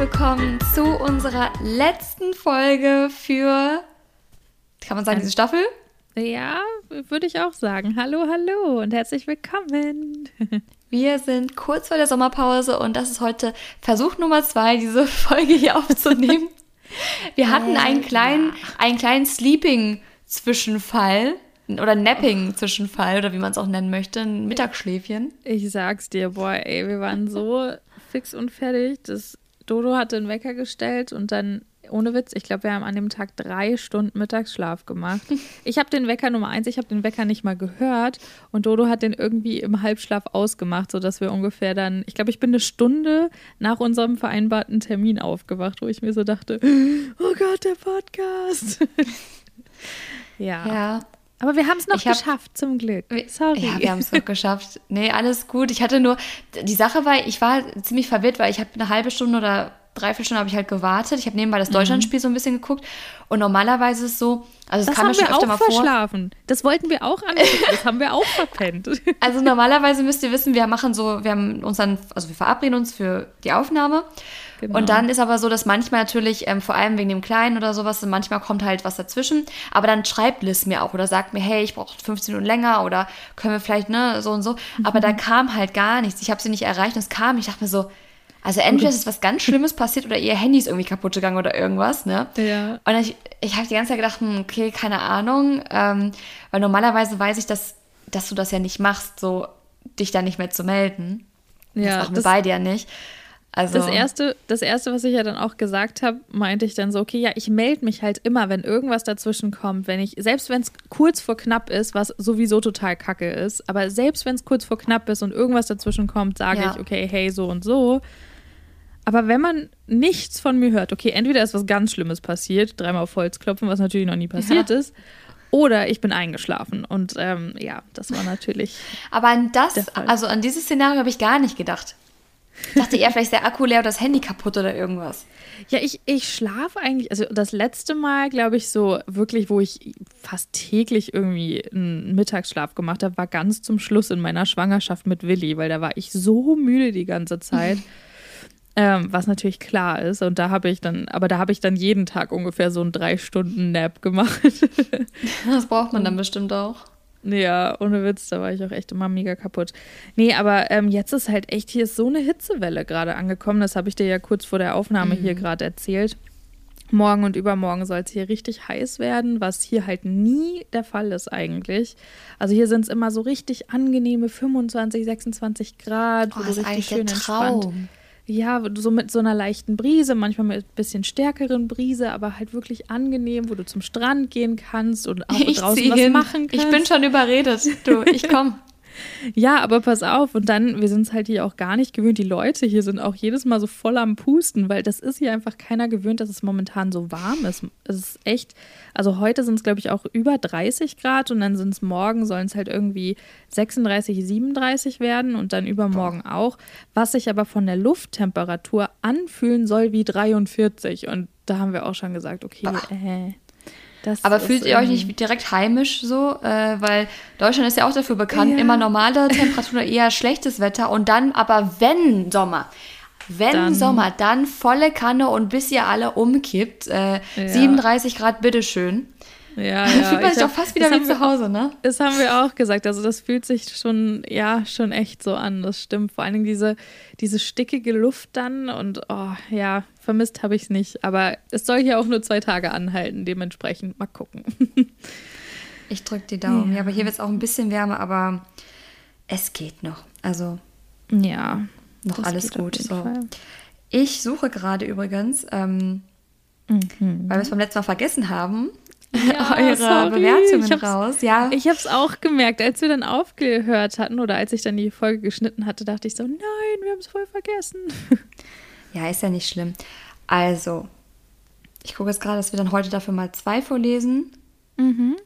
willkommen zu unserer letzten Folge für, kann man sagen, diese Staffel? Ja, würde ich auch sagen. Hallo, hallo und herzlich willkommen. Wir sind kurz vor der Sommerpause und das ist heute Versuch Nummer zwei, diese Folge hier aufzunehmen. Wir hatten einen kleinen, einen kleinen Sleeping-Zwischenfall oder Napping-Zwischenfall oder wie man es auch nennen möchte, ein Mittagsschläfchen. Ich sag's dir, boah, ey, wir waren so fix und fertig. Das Dodo hatte den Wecker gestellt und dann, ohne Witz, ich glaube, wir haben an dem Tag drei Stunden Mittagsschlaf gemacht. Ich habe den Wecker Nummer eins, ich habe den Wecker nicht mal gehört und Dodo hat den irgendwie im Halbschlaf ausgemacht, sodass wir ungefähr dann, ich glaube, ich bin eine Stunde nach unserem vereinbarten Termin aufgewacht, wo ich mir so dachte, oh Gott, der Podcast. ja. Ja, aber wir haben es noch hab, geschafft, zum Glück. Sorry. Ja, wir haben es noch geschafft. Nee, alles gut. Ich hatte nur, die Sache war, ich war ziemlich verwirrt, weil ich habe eine halbe Stunde oder dreiviertel Stunden habe ich halt gewartet. Ich habe nebenbei das mhm. Deutschlandspiel so ein bisschen geguckt. Und normalerweise ist es so, also es das kam mir schon öfter mal verschlafen. vor. Das wollten wir auch angucken. Das haben wir auch verpennt. Also normalerweise müsst ihr wissen, wir machen so, wir haben uns dann, also wir verabreden uns für die Aufnahme. Genau. Und dann ist aber so, dass manchmal natürlich, ähm, vor allem wegen dem Kleinen oder sowas, manchmal kommt halt was dazwischen. Aber dann schreibt Liz mir auch oder sagt mir, hey, ich brauche 15 Minuten länger oder können wir vielleicht, ne, so und so. Mhm. Aber da kam halt gar nichts. Ich habe sie nicht erreicht und es kam. Ich dachte mir so, also entweder ist was ganz Schlimmes passiert oder ihr Handy ist irgendwie kaputt gegangen oder irgendwas, ne? Ja. Und ich, ich habe die ganze Zeit gedacht, hm, okay, keine Ahnung. Ähm, weil normalerweise weiß ich, dass, dass du das ja nicht machst, so dich da nicht mehr zu melden. Ja, das machen wir beide ja nicht. Also das erste, das erste, was ich ja dann auch gesagt habe, meinte ich dann so, okay, ja, ich melde mich halt immer, wenn irgendwas dazwischen kommt, wenn ich, selbst wenn es kurz vor knapp ist, was sowieso total kacke ist, aber selbst wenn es kurz vor knapp ist und irgendwas dazwischen kommt, sage ja. ich, okay, hey, so und so. Aber wenn man nichts von mir hört, okay, entweder ist was ganz Schlimmes passiert, dreimal auf Holz klopfen, was natürlich noch nie passiert ja. ist, oder ich bin eingeschlafen. Und ähm, ja, das war natürlich. Aber an das, also an dieses Szenario habe ich gar nicht gedacht. Ich dachte eher, vielleicht ist der Akku leer oder das Handy kaputt oder irgendwas. Ja, ich, ich schlafe eigentlich, also das letzte Mal, glaube ich, so wirklich, wo ich fast täglich irgendwie einen Mittagsschlaf gemacht habe, war ganz zum Schluss in meiner Schwangerschaft mit Willi, weil da war ich so müde die ganze Zeit. ähm, was natürlich klar ist. Und da habe ich dann, aber da habe ich dann jeden Tag ungefähr so einen drei Stunden Nap gemacht. das braucht man dann bestimmt auch. Ja, ohne Witz, da war ich auch echt immer mega kaputt. Nee, aber ähm, jetzt ist halt echt, hier ist so eine Hitzewelle gerade angekommen. Das habe ich dir ja kurz vor der Aufnahme mhm. hier gerade erzählt. Morgen und übermorgen soll es hier richtig heiß werden, was hier halt nie der Fall ist eigentlich. Also hier sind es immer so richtig angenehme 25, 26 Grad, wo oh, du richtig schön entspannt. Ja, so mit so einer leichten Brise, manchmal mit ein bisschen stärkeren Brise, aber halt wirklich angenehm, wo du zum Strand gehen kannst und auch ich draußen was hin. machen kannst. Ich bin schon überredet. Du, ich komm. Ja, aber pass auf. Und dann, wir sind es halt hier auch gar nicht gewöhnt. Die Leute hier sind auch jedes Mal so voll am Pusten, weil das ist hier einfach keiner gewöhnt, dass es momentan so warm ist. Es ist echt, also heute sind es, glaube ich, auch über 30 Grad und dann sind es morgen, sollen es halt irgendwie 36, 37 werden und dann übermorgen auch. Was sich aber von der Lufttemperatur anfühlen soll wie 43. Und da haben wir auch schon gesagt, okay, äh, das aber fühlt ihr euch nicht direkt heimisch so? Äh, weil Deutschland ist ja auch dafür bekannt, ja. immer normale Temperaturen, eher schlechtes Wetter und dann aber wenn Sommer. Wenn dann. Sommer, dann volle Kanne und bis ihr alle umkippt. Äh, ja. 37 Grad, bitteschön. Ja, ja. fühlt man sich doch fast wieder wie zu Hause, ne? Das haben wir auch gesagt. Also das fühlt sich schon, ja, schon echt so an. Das stimmt. Vor allen Dingen diese, diese stickige Luft dann und oh, ja, vermisst habe ich es nicht. Aber es soll hier auch nur zwei Tage anhalten. Dementsprechend mal gucken. ich drücke die Daumen. Ja. ja, aber hier wird es auch ein bisschen wärmer, aber es geht noch. Also ja, noch alles gut. So. Ich suche gerade übrigens, ähm, mhm. weil wir es beim letzten Mal vergessen haben, ja, eure sorry. Bewertungen raus. Ja. Ich habe es auch gemerkt, als wir dann aufgehört hatten oder als ich dann die Folge geschnitten hatte, dachte ich so, nein, wir haben es voll vergessen. Ja, ist ja nicht schlimm. Also, ich gucke jetzt gerade, dass wir dann heute dafür mal zwei vorlesen. Mhm.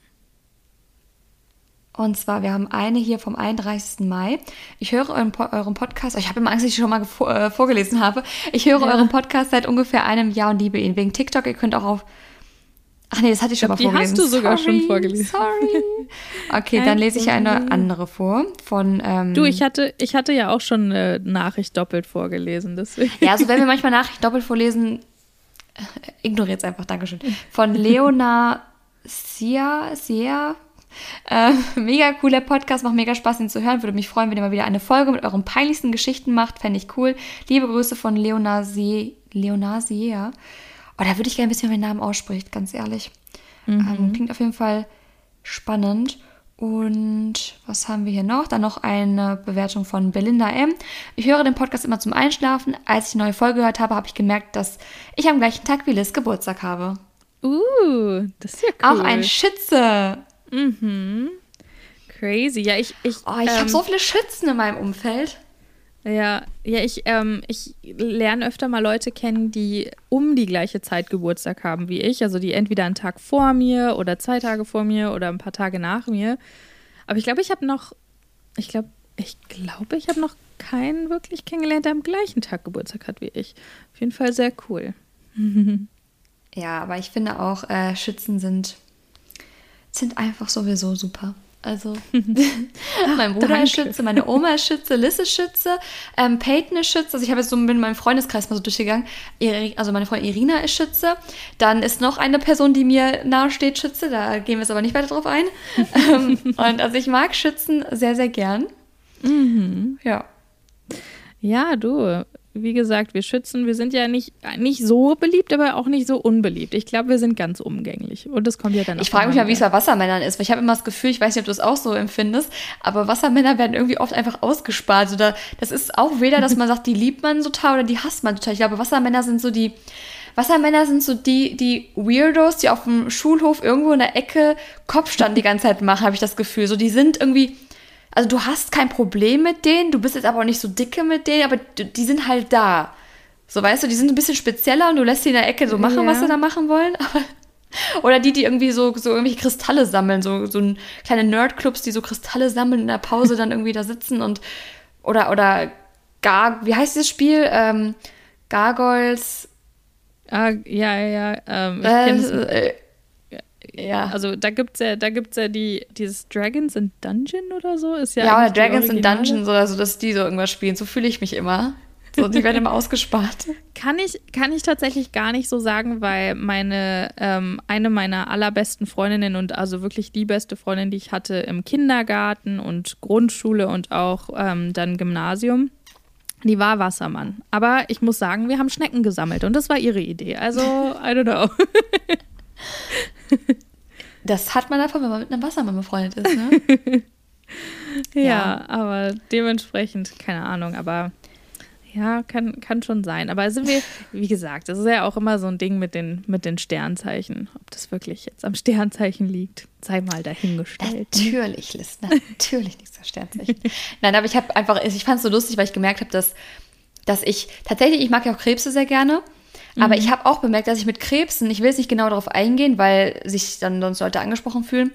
Und zwar, wir haben eine hier vom 31. Mai. Ich höre euren, euren Podcast, ich habe immer Angst, dass ich schon mal äh, vorgelesen habe. Ich höre ja. euren Podcast seit ungefähr einem Jahr und liebe ihn. Wegen TikTok, ihr könnt auch auf Ach nee, das hatte ich schon glaub, mal vorgelesen. Die hast du sogar sorry, schon vorgelesen. Sorry. Okay, dann lese ich eine andere vor. Von, ähm, du, ich hatte, ich hatte ja auch schon eine Nachricht doppelt vorgelesen. Deswegen. Ja, also wenn wir manchmal Nachrichten doppelt vorlesen, äh, ignoriert es einfach. Dankeschön. Von Leona Sia, Sia. Äh, mega cooler Podcast, macht mega Spaß, ihn zu hören. Würde mich freuen, wenn ihr mal wieder eine Folge mit euren peinlichsten Geschichten macht. Fände ich cool. Liebe Grüße von Leona Sie, Leona Sia. Oh, da würde ich gerne wissen, wie man den Namen ausspricht, ganz ehrlich. Mhm. Ähm, klingt auf jeden Fall spannend. Und was haben wir hier noch? Dann noch eine Bewertung von Belinda M. Ich höre den Podcast immer zum Einschlafen. Als ich eine neue Folge gehört habe, habe ich gemerkt, dass ich am gleichen Tag wie Liz Geburtstag habe. Uh, das ist ja cool. Auch ein Schütze. Mhm. Crazy. Ja, ich. Ich, oh, ich ähm, habe so viele Schützen in meinem Umfeld. Ja, ja, ich, ähm, ich lerne öfter mal Leute kennen, die um die gleiche Zeit Geburtstag haben wie ich. Also die entweder einen Tag vor mir oder zwei Tage vor mir oder ein paar Tage nach mir. Aber ich glaube, ich habe noch, ich glaube, ich glaube, ich habe noch keinen wirklich kennengelernt, der am gleichen Tag Geburtstag hat wie ich. Auf jeden Fall sehr cool. ja, aber ich finde auch, äh, Schützen sind, sind einfach sowieso super. Also mein Bruder ist Schütze, meine Oma ist Schütze, Liz ist Schütze, ähm, Peyton ist Schütze. Also ich habe jetzt so mit meinem Freundeskreis mal so durchgegangen. Also meine Freundin Irina ist Schütze. Dann ist noch eine Person, die mir nahesteht, Schütze. Da gehen wir jetzt aber nicht weiter drauf ein. ähm, und also ich mag Schützen sehr, sehr gern. Mhm. Ja. Ja, du wie gesagt, wir schützen, wir sind ja nicht, nicht so beliebt, aber auch nicht so unbeliebt. Ich glaube, wir sind ganz umgänglich. Und das kommt ja dann Ich frage mich mal, wie es bei Wassermännern ist, weil ich habe immer das Gefühl, ich weiß nicht, ob du es auch so empfindest, aber Wassermänner werden irgendwie oft einfach ausgespart. Oder das ist auch weder, dass man sagt, die liebt man total oder die hasst man total. Ich glaube, Wassermänner sind so die. Wassermänner sind so die, die Weirdos, die auf dem Schulhof irgendwo in der Ecke Kopfstand die ganze Zeit machen, habe ich das Gefühl. So, die sind irgendwie also du hast kein Problem mit denen, du bist jetzt aber auch nicht so dicke mit denen, aber die sind halt da. So weißt du, die sind ein bisschen spezieller und du lässt sie in der Ecke so machen, ja. was sie da machen wollen. oder die, die irgendwie so, so irgendwelche Kristalle sammeln, so, so kleine Nerdclubs, die so Kristalle sammeln in der Pause dann irgendwie da sitzen und oder oder Gar, wie heißt dieses Spiel? Ähm, Gargoyles. Ah, ja, ja, ähm, ich äh, ja. Also da gibt's ja, da gibt's ja die, dieses Dragons in Dungeon oder so. Ist ja, ja oder Dragons in Dungeon, so, also dass die so irgendwas spielen. So fühle ich mich immer. So, die werden immer ausgespart. Kann ich, kann ich tatsächlich gar nicht so sagen, weil meine, ähm, eine meiner allerbesten Freundinnen und also wirklich die beste Freundin, die ich hatte im Kindergarten und Grundschule und auch ähm, dann Gymnasium, die war Wassermann. Aber ich muss sagen, wir haben Schnecken gesammelt und das war ihre Idee. Also, I don't know. Das hat man davon, wenn man mit einem Wassermann befreundet ist, ne? ja, ja, aber dementsprechend, keine Ahnung, aber ja, kann, kann schon sein. Aber sind wir, wie gesagt, das ist ja auch immer so ein Ding mit den, mit den Sternzeichen. Ob das wirklich jetzt am Sternzeichen liegt, sei mal dahingestellt. Natürlich, Liz, natürlich nicht das Sternzeichen. Nein, aber ich habe einfach, ich fand es so lustig, weil ich gemerkt habe, dass, dass ich, tatsächlich, ich mag ja auch Krebse sehr gerne. Aber mhm. ich habe auch bemerkt, dass ich mit Krebsen, ich will jetzt nicht genau darauf eingehen, weil sich dann sonst Leute angesprochen fühlen,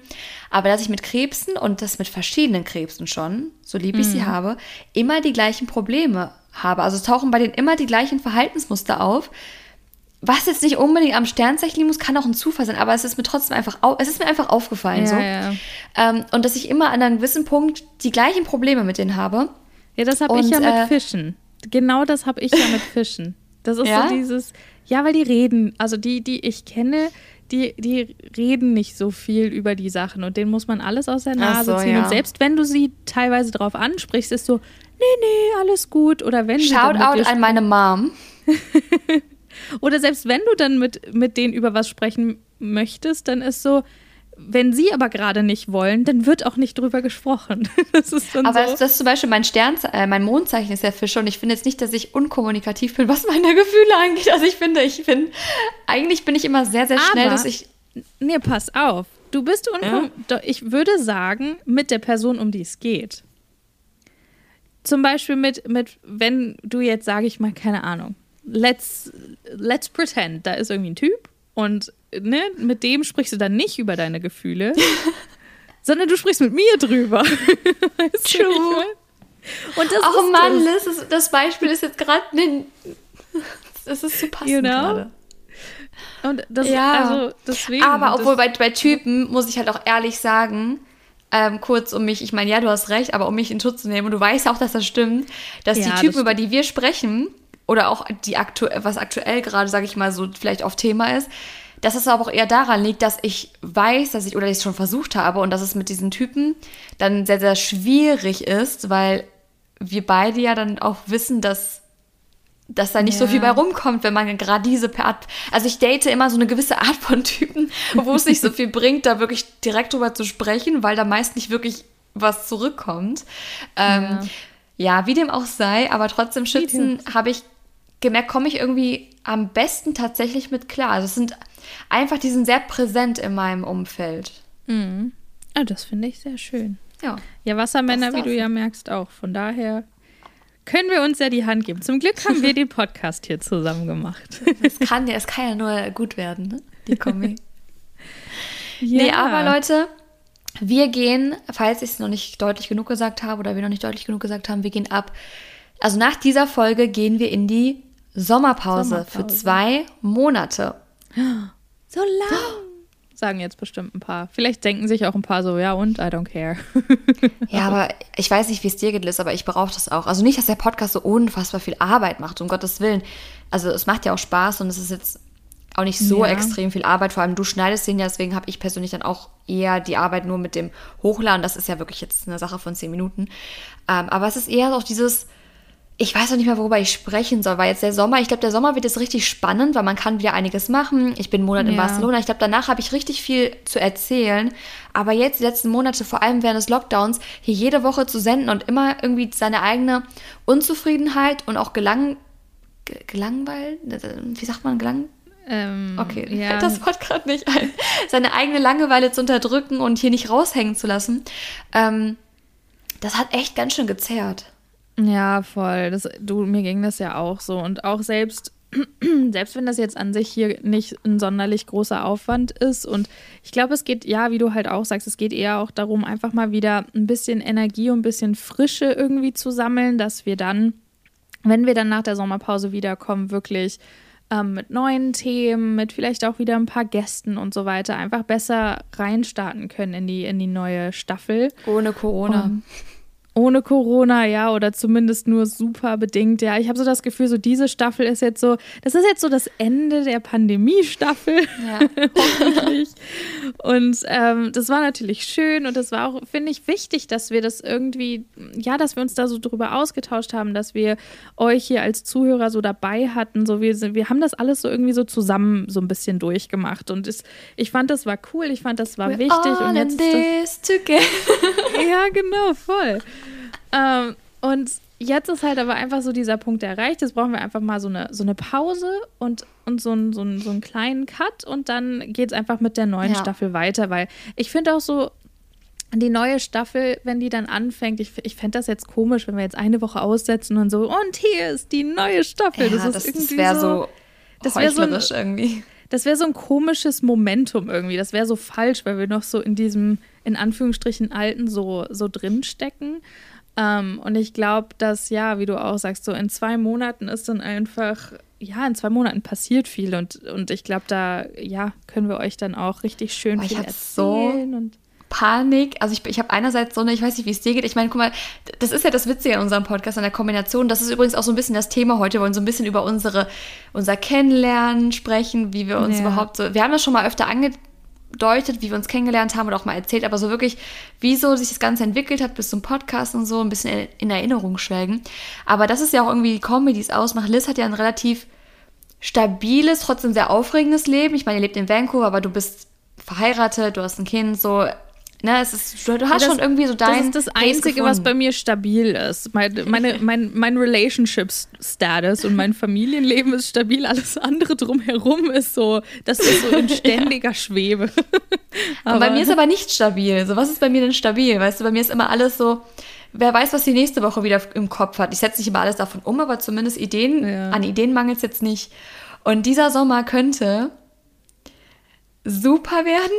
aber dass ich mit Krebsen und das mit verschiedenen Krebsen schon, so lieb ich mhm. sie habe, immer die gleichen Probleme habe. Also es tauchen bei denen immer die gleichen Verhaltensmuster auf. Was jetzt nicht unbedingt am Sternzeichen liegen muss, kann auch ein Zufall sein, aber es ist mir trotzdem einfach, es ist mir einfach aufgefallen ja, so. Ja. Ähm, und dass ich immer an einem gewissen Punkt die gleichen Probleme mit denen habe. Ja, das habe ich ja mit äh, Fischen. Genau das habe ich ja mit Fischen. Das ist ja? so dieses, ja, weil die reden, also die, die ich kenne, die, die reden nicht so viel über die Sachen und denen muss man alles aus der Nase so, ziehen. Ja. Und selbst wenn du sie teilweise darauf ansprichst, ist so, nee, nee, alles gut. Oder wenn Shoutout an meine Mom. Oder selbst wenn du dann mit, mit denen über was sprechen möchtest, dann ist so, wenn sie aber gerade nicht wollen, dann wird auch nicht drüber gesprochen. Das ist dann aber so. das, das ist zum Beispiel mein Stern, äh, mein Mondzeichen ist ja Fische und ich finde jetzt nicht, dass ich unkommunikativ bin, was meine Gefühle angeht. Also ich finde, ich finde, eigentlich bin ich immer sehr, sehr schnell, aber, dass ich. Nee, pass auf. Du bist unkom ja? Ich würde sagen, mit der Person, um die es geht. Zum Beispiel mit, mit wenn du jetzt, sage ich mal, keine Ahnung, let's, let's pretend, da ist irgendwie ein Typ und ne, mit dem sprichst du dann nicht über deine Gefühle, sondern du sprichst mit mir drüber. weißt True. Und das oh Mann, das. Liz, das Beispiel ist jetzt gerade. Das ist so passend you know? gerade. Und das, ja. also deswegen. Aber obwohl bei, bei Typen muss ich halt auch ehrlich sagen, ähm, kurz um mich, ich meine, ja, du hast recht, aber um mich in Schutz zu nehmen, und du weißt auch, dass das stimmt, dass ja, die Typen, das über die wir sprechen, oder auch die aktu was aktuell gerade, sage ich mal, so vielleicht auf Thema ist, dass es aber auch eher daran liegt, dass ich weiß, dass ich oder ich es schon versucht habe und dass es mit diesen Typen dann sehr, sehr schwierig ist, weil wir beide ja dann auch wissen, dass dass da nicht ja. so viel bei rumkommt, wenn man gerade diese Art. Also ich date immer so eine gewisse Art von Typen, wo es nicht so viel bringt, da wirklich direkt drüber zu sprechen, weil da meist nicht wirklich was zurückkommt. Ähm, ja. ja. wie dem auch sei, aber trotzdem Schützen habe ich gemerkt, komme ich irgendwie am besten tatsächlich mit klar. Also es sind einfach, die sind sehr präsent in meinem Umfeld. Mhm. Oh, das finde ich sehr schön. Ja. Ja, Wassermänner, wie du ja merkst, auch. Von daher können wir uns ja die Hand geben. Zum Glück haben wir den Podcast hier zusammen gemacht. Es kann ja, es kann ja nur gut werden, ne? die Kombi. ja. Nee, aber Leute, wir gehen, falls ich es noch nicht deutlich genug gesagt habe oder wir noch nicht deutlich genug gesagt haben, wir gehen ab. Also nach dieser Folge gehen wir in die Sommerpause, Sommerpause. für zwei Monate. So lang. Sagen jetzt bestimmt ein paar. Vielleicht denken sich auch ein paar so, ja und, I don't care. ja, aber ich weiß nicht, wie es dir geht, Liz, aber ich brauche das auch. Also nicht, dass der Podcast so unfassbar viel Arbeit macht, um Gottes Willen. Also es macht ja auch Spaß und es ist jetzt auch nicht so ja. extrem viel Arbeit. Vor allem du schneidest den ja, deswegen habe ich persönlich dann auch eher die Arbeit nur mit dem Hochladen. Das ist ja wirklich jetzt eine Sache von zehn Minuten. Ähm, aber es ist eher auch dieses ich weiß noch nicht mehr, worüber ich sprechen soll, weil jetzt der Sommer, ich glaube, der Sommer wird jetzt richtig spannend, weil man kann wieder einiges machen. Ich bin einen Monat ja. in Barcelona. Ich glaube, danach habe ich richtig viel zu erzählen. Aber jetzt, die letzten Monate, vor allem während des Lockdowns, hier jede Woche zu senden und immer irgendwie seine eigene Unzufriedenheit und auch Gelang, gelangweilt, wie sagt man, gelang, ähm, okay, ja. fällt das Wort gerade nicht ein. Seine eigene Langeweile zu unterdrücken und hier nicht raushängen zu lassen, ähm, das hat echt ganz schön gezerrt. Ja, voll. Das, du, mir ging das ja auch so. Und auch selbst, selbst wenn das jetzt an sich hier nicht ein sonderlich großer Aufwand ist. Und ich glaube, es geht, ja, wie du halt auch sagst, es geht eher auch darum, einfach mal wieder ein bisschen Energie und ein bisschen Frische irgendwie zu sammeln, dass wir dann, wenn wir dann nach der Sommerpause wiederkommen, wirklich ähm, mit neuen Themen, mit vielleicht auch wieder ein paar Gästen und so weiter, einfach besser reinstarten können in die, in die neue Staffel. Ohne Corona. Und ohne Corona, ja, oder zumindest nur super bedingt. Ja, ich habe so das Gefühl, so diese Staffel ist jetzt so, das ist jetzt so das Ende der Pandemie-Staffel. Ja. Hoffentlich. Und ähm, das war natürlich schön und das war auch, finde ich, wichtig, dass wir das irgendwie, ja, dass wir uns da so drüber ausgetauscht haben, dass wir euch hier als Zuhörer so dabei hatten. So, wir, wir haben das alles so irgendwie so zusammen so ein bisschen durchgemacht. Und es, ich fand, das war cool, ich fand, das war We're wichtig. und jetzt. This together. ja, genau, voll. Ähm, und jetzt ist halt aber einfach so dieser Punkt erreicht. Jetzt brauchen wir einfach mal so eine, so eine Pause und, und so, ein, so, ein, so einen kleinen Cut und dann geht es einfach mit der neuen ja. Staffel weiter, weil ich finde auch so, die neue Staffel, wenn die dann anfängt, ich, ich fände das jetzt komisch, wenn wir jetzt eine Woche aussetzen und so, und hier ist die neue Staffel. Ja, das, das, das wäre so, das wäre so ein, irgendwie. Das wäre so ein komisches Momentum irgendwie. Das wäre so falsch, weil wir noch so in diesem, in Anführungsstrichen, alten so, so drinstecken. Ähm, und ich glaube, dass, ja, wie du auch sagst, so in zwei Monaten ist dann einfach, ja, in zwei Monaten passiert viel. Und, und ich glaube, da, ja, können wir euch dann auch richtig schön oh, viel erzählen. So und Panik. Also ich, ich habe einerseits so eine, ich weiß nicht, wie es dir geht. Ich meine, guck mal, das ist ja das Witzige in unserem Podcast, an der Kombination. Das ist übrigens auch so ein bisschen das Thema heute. Wir wollen so ein bisschen über unsere, unser Kennenlernen sprechen, wie wir uns ja. überhaupt so. Wir haben das schon mal öfter angedeutet deutet, wie wir uns kennengelernt haben oder auch mal erzählt, aber so wirklich, wieso sich das Ganze entwickelt hat bis zum Podcast und so, ein bisschen in Erinnerung schwelgen. Aber das ist ja auch irgendwie die Kombi, die es ausmacht. Liz hat ja ein relativ stabiles, trotzdem sehr aufregendes Leben. Ich meine, ihr lebt in Vancouver, aber du bist verheiratet, du hast ein Kind, so Ne, es ist, du hast ja, das, schon irgendwie so dein. Das ist das Einzige, was bei mir stabil ist. Mein, meine, mein, mein Relationship-Status und mein Familienleben ist stabil. Alles andere drumherum ist so, das ist so in ständiger Schwebe. aber bei mir ist aber nicht stabil. So, was ist bei mir denn stabil? Weißt du, bei mir ist immer alles so, wer weiß, was die nächste Woche wieder im Kopf hat. Ich setze nicht immer alles davon um, aber zumindest Ideen, ja. an Ideen mangelt es jetzt nicht. Und dieser Sommer könnte super werden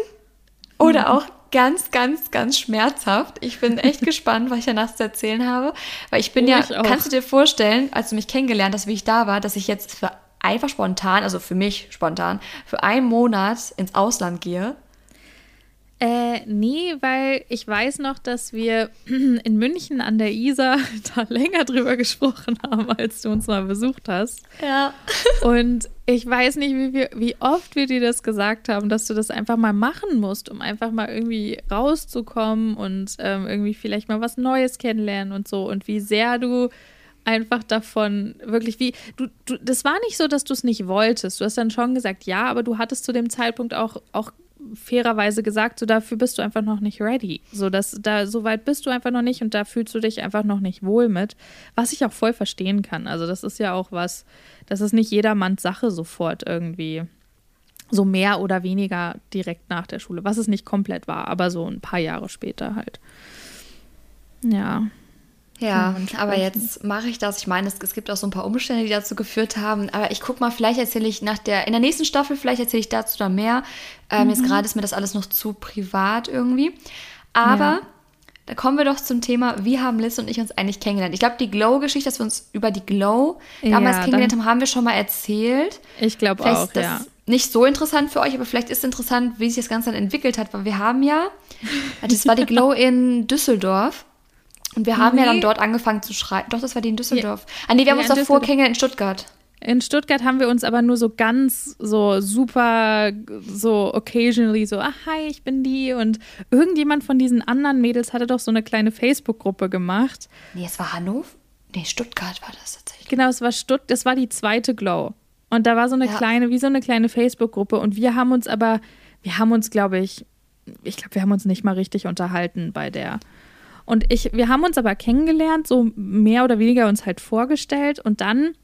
oder mhm. auch ganz, ganz, ganz schmerzhaft. Ich bin echt gespannt, was ich danach zu erzählen habe. Weil ich bin oh, ja, ich kannst du dir vorstellen, als du mich kennengelernt hast, wie ich da war, dass ich jetzt für einfach spontan, also für mich spontan, für einen Monat ins Ausland gehe? Äh, nee, weil ich weiß noch, dass wir in München an der Isar da länger drüber gesprochen haben, als du uns mal besucht hast. Ja. Und ich weiß nicht, wie, wir, wie oft wir dir das gesagt haben, dass du das einfach mal machen musst, um einfach mal irgendwie rauszukommen und ähm, irgendwie vielleicht mal was Neues kennenlernen und so. Und wie sehr du einfach davon wirklich wie du, du das war nicht so, dass du es nicht wolltest. Du hast dann schon gesagt, ja, aber du hattest zu dem Zeitpunkt auch auch fairerweise gesagt, so dafür bist du einfach noch nicht ready. So dass da so weit bist du einfach noch nicht und da fühlst du dich einfach noch nicht wohl mit, was ich auch voll verstehen kann. Also das ist ja auch was, das ist nicht jedermanns Sache sofort irgendwie so mehr oder weniger direkt nach der Schule, was es nicht komplett war, aber so ein paar Jahre später halt. Ja. Ja, aber jetzt mache ich das. Ich meine, es, es, gibt auch so ein paar Umstände, die dazu geführt haben. Aber ich gucke mal, vielleicht erzähle ich nach der, in der nächsten Staffel, vielleicht erzähle ich dazu da mehr. Ähm, mhm. Jetzt gerade ist mir das alles noch zu privat irgendwie. Aber ja. da kommen wir doch zum Thema, wie haben Liz und ich uns eigentlich kennengelernt? Ich glaube, die Glow-Geschichte, dass wir uns über die Glow damals ja, kennengelernt haben, haben wir schon mal erzählt. Ich glaube auch, ja. Nicht so interessant für euch, aber vielleicht ist es interessant, wie sich das Ganze dann entwickelt hat, weil wir haben ja, das war die Glow in Düsseldorf. Und wir haben nee. ja dann dort angefangen zu schreiben. Doch, das war die in Düsseldorf. Ja. Ah, nee, wir haben ja, uns davor kennengelernt in Stuttgart. In Stuttgart haben wir uns aber nur so ganz so super, so occasionally so, ach hi, ich bin die. Und irgendjemand von diesen anderen Mädels hatte doch so eine kleine Facebook-Gruppe gemacht. Nee, es war Hannover? Nee, Stuttgart war das tatsächlich. Genau, es war Stutt, das war die zweite Glow. Und da war so eine ja. kleine, wie so eine kleine Facebook-Gruppe. Und wir haben uns aber, wir haben uns, glaube ich, ich glaube, wir haben uns nicht mal richtig unterhalten bei der. Und ich, wir haben uns aber kennengelernt, so mehr oder weniger uns halt vorgestellt und dann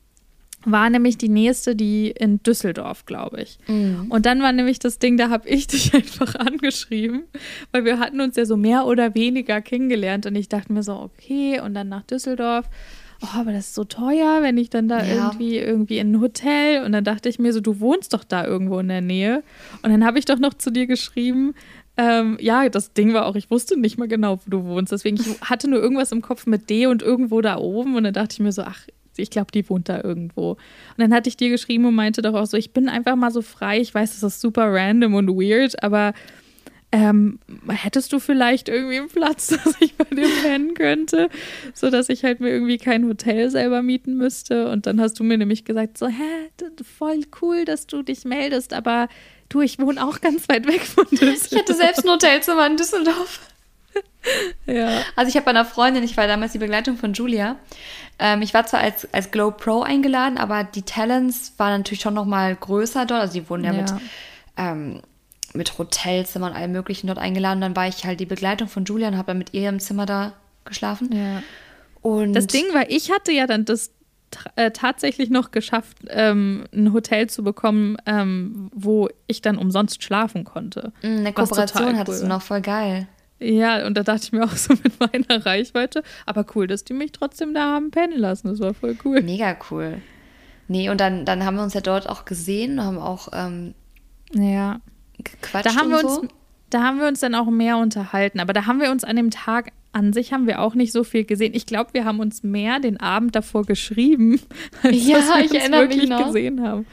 war nämlich die nächste, die in Düsseldorf, glaube ich. Mhm. Und dann war nämlich das Ding, da habe ich dich einfach angeschrieben, weil wir hatten uns ja so mehr oder weniger kennengelernt und ich dachte mir so, okay, und dann nach Düsseldorf. Oh, aber das ist so teuer, wenn ich dann da ja. irgendwie irgendwie in ein Hotel und dann dachte ich mir so, du wohnst doch da irgendwo in der Nähe und dann habe ich doch noch zu dir geschrieben, ähm, ja, das Ding war auch, ich wusste nicht mal genau, wo du wohnst. Deswegen, ich hatte nur irgendwas im Kopf mit D und irgendwo da oben. Und dann dachte ich mir so, ach, ich glaube, die wohnt da irgendwo. Und dann hatte ich dir geschrieben und meinte doch auch so, ich bin einfach mal so frei. Ich weiß, das ist super random und weird, aber ähm, hättest du vielleicht irgendwie einen Platz, dass ich bei dir pennen könnte, sodass ich halt mir irgendwie kein Hotel selber mieten müsste. Und dann hast du mir nämlich gesagt, so, hä, voll cool, dass du dich meldest, aber du, ich wohne auch ganz weit weg von Düsseldorf. Ich hatte selbst ein Hotelzimmer in Düsseldorf. ja. Also ich habe bei einer Freundin, ich war damals die Begleitung von Julia. Ähm, ich war zwar als, als Glow Pro eingeladen, aber die Talents waren natürlich schon noch mal größer dort. Also die wurden ja, ja. mit ähm, mit Hotelzimmern und allem möglichen dort eingeladen. Dann war ich halt die Begleitung von Julia und habe dann mit ihr im Zimmer da geschlafen. Ja. Und das Ding war, ich hatte ja dann das äh, tatsächlich noch geschafft, ähm, ein Hotel zu bekommen, ähm, wo ich dann umsonst schlafen konnte. Mm, eine Kooperation cool hattest du noch, voll geil. Ja, und da dachte ich mir auch so mit meiner Reichweite, aber cool, dass die mich trotzdem da haben pennen lassen. Das war voll cool. Mega cool. Nee, und dann, dann haben wir uns ja dort auch gesehen, haben auch ähm, ja. gequatscht. Da haben wir uns, so. da haben wir uns dann auch mehr unterhalten, aber da haben wir uns an dem Tag an sich haben wir auch nicht so viel gesehen. Ich glaube, wir haben uns mehr den Abend davor geschrieben, als ja, dass wir ich uns wirklich gesehen haben.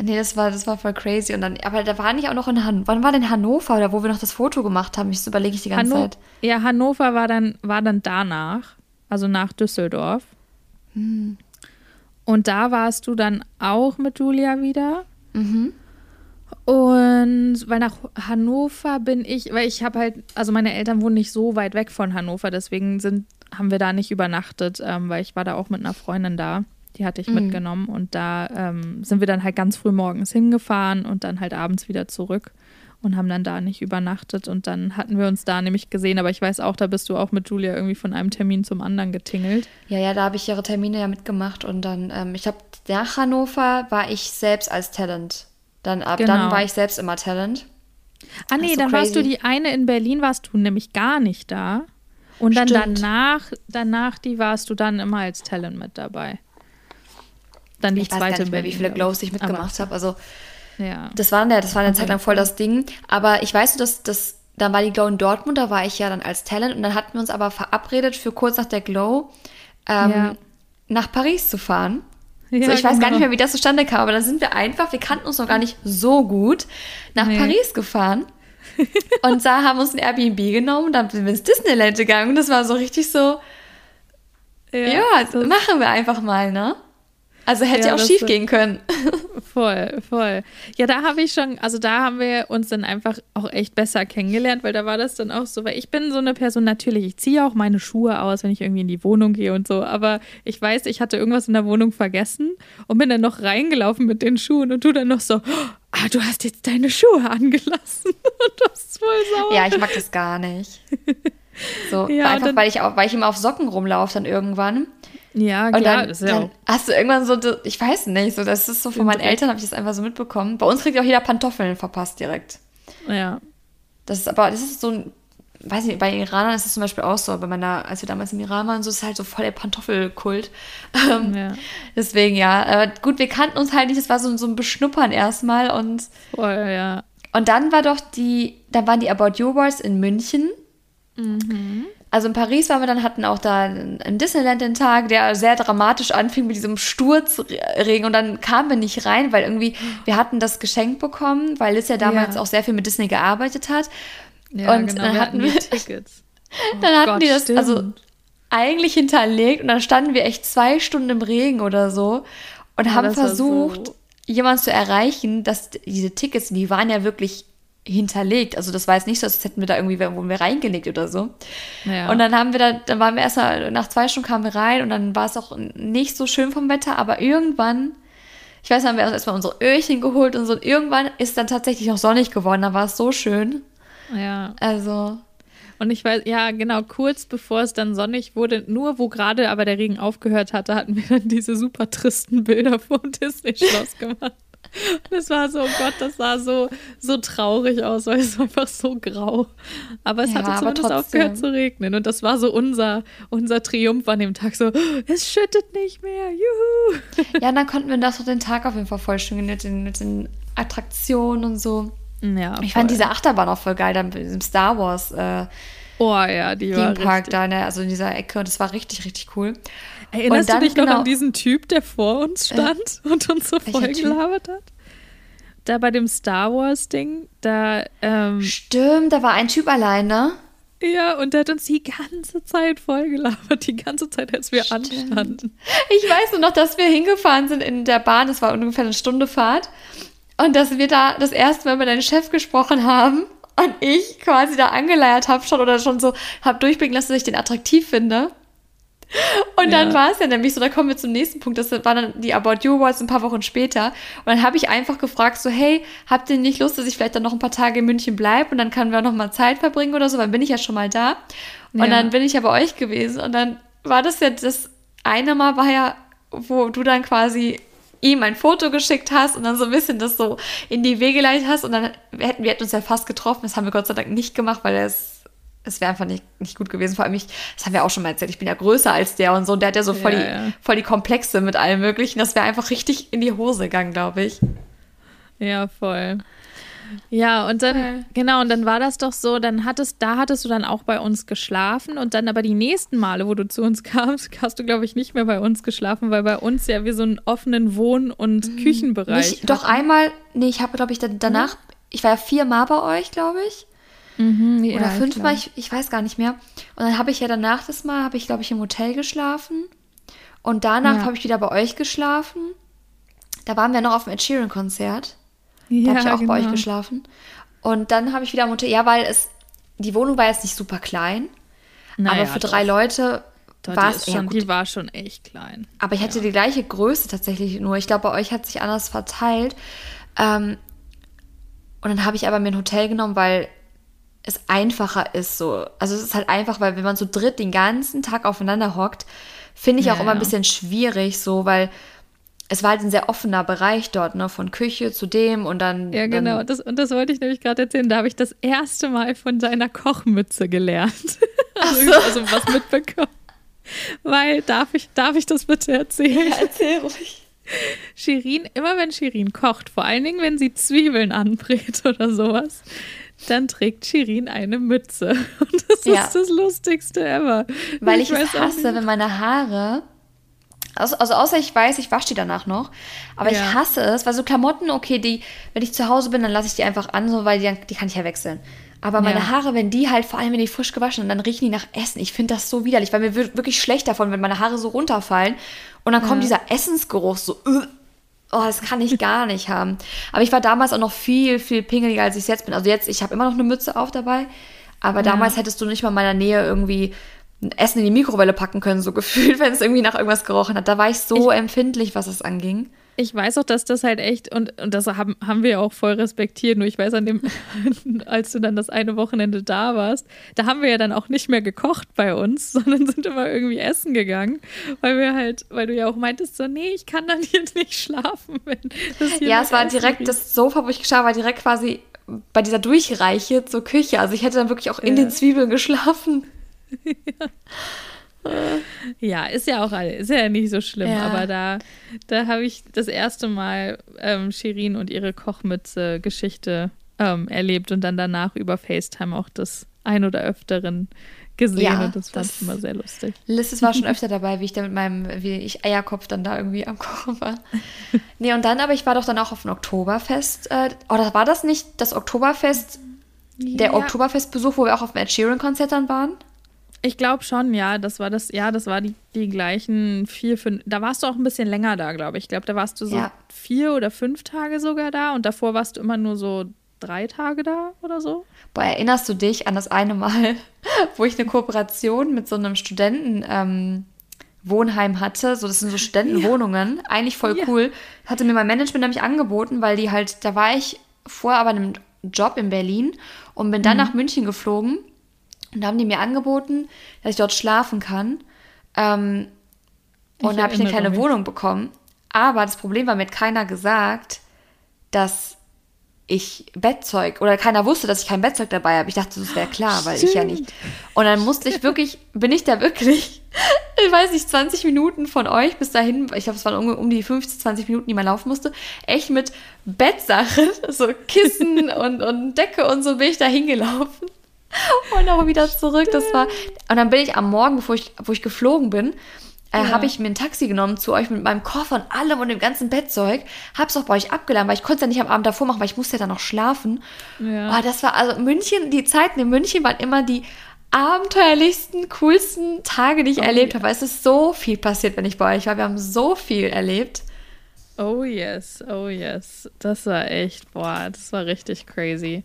Nee, das war, das war voll crazy. Und dann, aber da war nicht auch noch in Han wann war denn Hannover oder wo wir noch das Foto gemacht haben? Ich überlege ich die ganze Hanno Zeit. Ja, Hannover war dann, war dann danach, also nach Düsseldorf. Hm. Und da warst du dann auch mit Julia wieder. Mhm. Und weil nach Hannover bin ich, weil ich habe halt, also meine Eltern wohnen nicht so weit weg von Hannover, deswegen sind, haben wir da nicht übernachtet, ähm, weil ich war da auch mit einer Freundin da. Die hatte ich mhm. mitgenommen und da ähm, sind wir dann halt ganz früh morgens hingefahren und dann halt abends wieder zurück und haben dann da nicht übernachtet und dann hatten wir uns da nämlich gesehen, aber ich weiß auch, da bist du auch mit Julia irgendwie von einem Termin zum anderen getingelt. Ja, ja, da habe ich ihre Termine ja mitgemacht und dann, ähm, ich habe nach Hannover war ich selbst als Talent dann ab genau. dann war ich selbst immer Talent. Ah nee, so dann crazy. warst du die eine in Berlin, warst du nämlich gar nicht da. Und dann Stimmt. danach, danach, die warst du dann immer als Talent mit dabei. Dann die ich zweite weiß gar nicht mehr, wie viele Glows ich mitgemacht habe. Also ja. das war ja, das war eine Zeit lang voll das Ding. Aber ich weiß, dass das, dann war die Glow in Dortmund, da war ich ja dann als Talent und dann hatten wir uns aber verabredet für kurz nach der Glow ähm, ja. nach Paris zu fahren. Ja, so, ich genau. weiß gar nicht mehr, wie das zustande kam, aber dann sind wir einfach, wir kannten uns noch gar nicht so gut, nach nee. Paris gefahren. und da haben uns ein Airbnb genommen, dann sind wir ins Disneyland gegangen und das war so richtig so, ja, ja machen wir einfach mal, ne? Also hätte ja, auch schief gehen können. Voll, voll. Ja, da habe ich schon, also da haben wir uns dann einfach auch echt besser kennengelernt, weil da war das dann auch so, weil ich bin so eine Person, natürlich, ich ziehe auch meine Schuhe aus, wenn ich irgendwie in die Wohnung gehe und so, aber ich weiß, ich hatte irgendwas in der Wohnung vergessen und bin dann noch reingelaufen mit den Schuhen und du dann noch so, ah, du hast jetzt deine Schuhe angelassen. und das ist voll sauer. Ja, ich mag das gar nicht. So, ja, einfach, weil ich, auch, weil ich immer auf Socken rumlaufe dann irgendwann. Ja, klar. Und dann, ja dann hast du irgendwann so, ich weiß nicht, so das ist so von meinen Eltern habe ich das einfach so mitbekommen. Bei uns kriegt auch jeder Pantoffeln verpasst direkt. Ja. Das ist aber, das ist so ein, weiß nicht, bei Iranern ist es zum Beispiel auch so, bei meiner, als wir damals im Iran waren, so ist halt so voll der Pantoffelkult. Ähm, ja. Deswegen ja, aber gut, wir kannten uns halt nicht, das war so, so ein Beschnuppern erstmal und. Voll, ja. Und dann war doch die, dann waren die About You Boys in München. Mhm. Also in Paris waren wir dann, hatten auch da in Disneyland den Tag, der sehr dramatisch anfing mit diesem Sturzregen und dann kamen wir nicht rein, weil irgendwie wir hatten das Geschenk bekommen, weil Liz ja damals ja. auch sehr viel mit Disney gearbeitet hat. Ja, und genau, dann hatten wir Tickets. dann hatten Gott, die das stimmt. also eigentlich hinterlegt und dann standen wir echt zwei Stunden im Regen oder so und ja, haben versucht, so jemanden zu erreichen, dass diese Tickets, die waren ja wirklich hinterlegt. Also das war jetzt nicht so, als hätten wir da irgendwie wo wir reingelegt oder so. Ja. Und dann haben wir da, dann waren wir erst mal, nach zwei Stunden kamen wir rein und dann war es auch nicht so schön vom Wetter, aber irgendwann, ich weiß, haben wir erstmal unsere Öhrchen geholt und so und irgendwann ist dann tatsächlich noch sonnig geworden, da war es so schön. Ja. Also. Und ich weiß, ja, genau, kurz bevor es dann sonnig wurde, nur wo gerade aber der Regen aufgehört hatte, hatten wir dann diese super tristen Bilder vom Disney-Schloss gemacht. Das war so, oh Gott, das sah so, so traurig aus, weil es einfach so grau. Aber es ja, hatte zumindest aufgehört zu regnen. Und das war so unser, unser Triumph an dem Tag. So, es schüttet nicht mehr, juhu. Ja, und dann konnten wir das so den Tag auf jeden Fall vollständig mit den, mit den Attraktionen und so. Ja, ich fand diese Achterbahn auch voll geil, dann mit diesem Star Wars äh, oh, ja, die Theme Park da, ne, also in dieser Ecke. Und das war richtig, richtig cool. Erinnerst dann, du dich noch genau, an diesen Typ, der vor uns äh, stand äh, und uns so voll gelabert hat? Da bei dem Star Wars-Ding, da. Ähm, Stimmt, da war ein Typ alleine. Ja, und der hat uns die ganze Zeit voll gelabert, die ganze Zeit, als wir Stimmt. anstanden. Ich weiß nur noch, dass wir hingefahren sind in der Bahn, es war ungefähr eine Stunde Fahrt. Und dass wir da das erste Mal mit deinem Chef gesprochen haben und ich quasi da angeleiert habe schon oder schon so habe durchblicken lassen, dass ich den attraktiv finde. Und dann ja. war es ja nämlich so, da kommen wir zum nächsten Punkt, das war dann die About You Awards ein paar Wochen später. Und dann habe ich einfach gefragt, so, hey, habt ihr nicht Lust, dass ich vielleicht dann noch ein paar Tage in München bleibe und dann können wir noch mal Zeit verbringen oder so, weil bin ich ja schon mal da. Und ja. dann bin ich ja bei euch gewesen und dann war das ja, das eine Mal war ja, wo du dann quasi ihm ein Foto geschickt hast und dann so ein bisschen das so in die Wege geleitet hast und dann hätten wir hätten uns ja fast getroffen. Das haben wir Gott sei Dank nicht gemacht, weil er ist es wäre einfach nicht, nicht gut gewesen. Vor allem ich, das haben wir auch schon mal erzählt, ich bin ja größer als der und so. Und der hat ja so voll, ja, die, ja. voll die Komplexe mit allem Möglichen. Das wäre einfach richtig in die Hose gegangen, glaube ich. Ja, voll. Ja, und dann, okay. genau, und dann war das doch so, dann hattest, da hattest du dann auch bei uns geschlafen und dann aber die nächsten Male, wo du zu uns kamst, hast du, glaube ich, nicht mehr bei uns geschlafen, weil bei uns ja wir so einen offenen Wohn- und mhm. Küchenbereich nicht, Doch einmal, nee, ich habe, glaube ich, danach, mhm. ich war ja viermal bei euch, glaube ich. Mhm, ja, Oder fünfmal, ich, ich, weiß gar nicht mehr. Und dann habe ich ja danach das Mal, habe ich glaube ich im Hotel geschlafen. Und danach ja. habe ich wieder bei euch geschlafen. Da waren wir noch auf dem Ed Sheeran Konzert. Ja, da habe ich auch genau. bei euch genau. geschlafen. Und dann habe ich wieder am Hotel, ja, weil es, die Wohnung war jetzt nicht super klein. Naja, aber für drei doch. Leute war es schon, Die war schon echt klein. Aber ich hatte die gleiche Größe tatsächlich nur. Ich glaube, bei euch hat sich anders verteilt. Ähm, und dann habe ich aber mir ein Hotel genommen, weil es einfacher ist so. Also es ist halt einfach, weil wenn man so dritt den ganzen Tag aufeinander hockt, finde ich ja, auch immer ein bisschen schwierig so, weil es war halt ein sehr offener Bereich dort, ne, von Küche zu dem und dann. Ja, genau. Dann das, und das wollte ich nämlich gerade erzählen. Da habe ich das erste Mal von deiner Kochmütze gelernt. also, so. also was mitbekommen. Weil, darf ich, darf ich das bitte erzählen? Ja, erzähl ruhig. Shirin, immer wenn Shirin kocht, vor allen Dingen, wenn sie Zwiebeln anbrät oder sowas, dann trägt Shirin eine Mütze. Und das ja. ist das Lustigste ever. Weil ich, ich es hasse, wenn meine Haare Also, also außer ich weiß, ich wasche die danach noch. Aber ja. ich hasse es, weil so Klamotten, okay, die, wenn ich zu Hause bin, dann lasse ich die einfach an, so, weil die, die kann ich ja wechseln. Aber meine ja. Haare, wenn die halt, vor allem wenn die frisch gewaschen und dann riechen die nach Essen, ich finde das so widerlich, weil mir wird wirklich schlecht davon, wenn meine Haare so runterfallen und dann kommt dieser Essensgeruch so, uh, oh, das kann ich gar nicht haben. Aber ich war damals auch noch viel, viel pingeliger, als ich jetzt bin. Also jetzt, ich habe immer noch eine Mütze auf dabei, aber ja. damals hättest du nicht mal in meiner Nähe irgendwie Essen in die Mikrowelle packen können, so gefühlt, wenn es irgendwie nach irgendwas gerochen hat. Da war ich so ich, empfindlich, was es anging. Ich weiß auch, dass das halt echt, und, und das haben, haben wir auch voll respektiert, nur ich weiß an dem, als du dann das eine Wochenende da warst, da haben wir ja dann auch nicht mehr gekocht bei uns, sondern sind immer irgendwie essen gegangen, weil wir halt, weil du ja auch meintest, so, nee, ich kann dann hier nicht schlafen. Wenn das hier ja, es war direkt, riecht. das Sofa, wo ich geschlafen war, direkt quasi bei dieser Durchreiche zur Küche. Also ich hätte dann wirklich auch in ja. den Zwiebeln geschlafen. ja. Ja, ist ja auch ist ja nicht so schlimm, ja. aber da, da habe ich das erste Mal ähm, Shirin und ihre Kochmütze-Geschichte ähm, erlebt und dann danach über FaceTime auch das ein oder öfteren gesehen ja, und das fand ich immer sehr lustig. Liz war schon öfter dabei, wie ich da mit meinem, wie ich Eierkopf dann da irgendwie am Kochen war. nee, und dann aber, ich war doch dann auch auf dem Oktoberfest. Äh, oder war das nicht das Oktoberfest, ja. der Oktoberfestbesuch, wo wir auch auf dem Ed Sheeran-Konzert dann waren? Ich glaube schon, ja. Das war das, ja, das war die, die gleichen vier, fünf. Da warst du auch ein bisschen länger da, glaube ich. Ich glaube, da warst du so ja. vier oder fünf Tage sogar da und davor warst du immer nur so drei Tage da oder so. Boah, erinnerst du dich an das eine Mal, wo ich eine Kooperation mit so einem Studenten. Ähm, Wohnheim hatte, so das sind so Studentenwohnungen, ja. eigentlich voll ja. cool. Hatte mir mein Management nämlich angeboten, weil die halt, da war ich vorher aber einem Job in Berlin und bin dann mhm. nach München geflogen und da haben die mir angeboten, dass ich dort schlafen kann. Ähm, und da habe ich eine kleine mich. Wohnung bekommen. Aber das Problem war, mir hat keiner gesagt, dass ich Bettzeug oder keiner wusste, dass ich kein Bettzeug dabei habe. Ich dachte, das wäre klar, weil Stimmt. ich ja nicht. Und dann musste ich wirklich, bin ich da wirklich, ich weiß nicht, 20 Minuten von euch bis dahin, ich glaube, es waren um, um die 15, 20 Minuten, die man laufen musste, echt mit Bettsachen, so Kissen und, und Decke und so bin ich da hingelaufen. und auch wieder zurück. Das war. Und dann bin ich am Morgen, bevor ich, wo ich geflogen bin, äh, ja. habe ich mir ein Taxi genommen zu euch mit meinem Koffer und allem und dem ganzen Bettzeug. Hab's auch bei euch abgeladen, weil ich konnte es ja nicht am Abend davor machen, weil ich musste ja dann noch schlafen. Ja. Oh, das war also München, die Zeiten in München waren immer die abenteuerlichsten, coolsten Tage, die ich oh, erlebt ja. habe. Es ist so viel passiert, wenn ich bei euch war. Wir haben so viel erlebt. Oh yes, oh yes. Das war echt, boah, das war richtig crazy.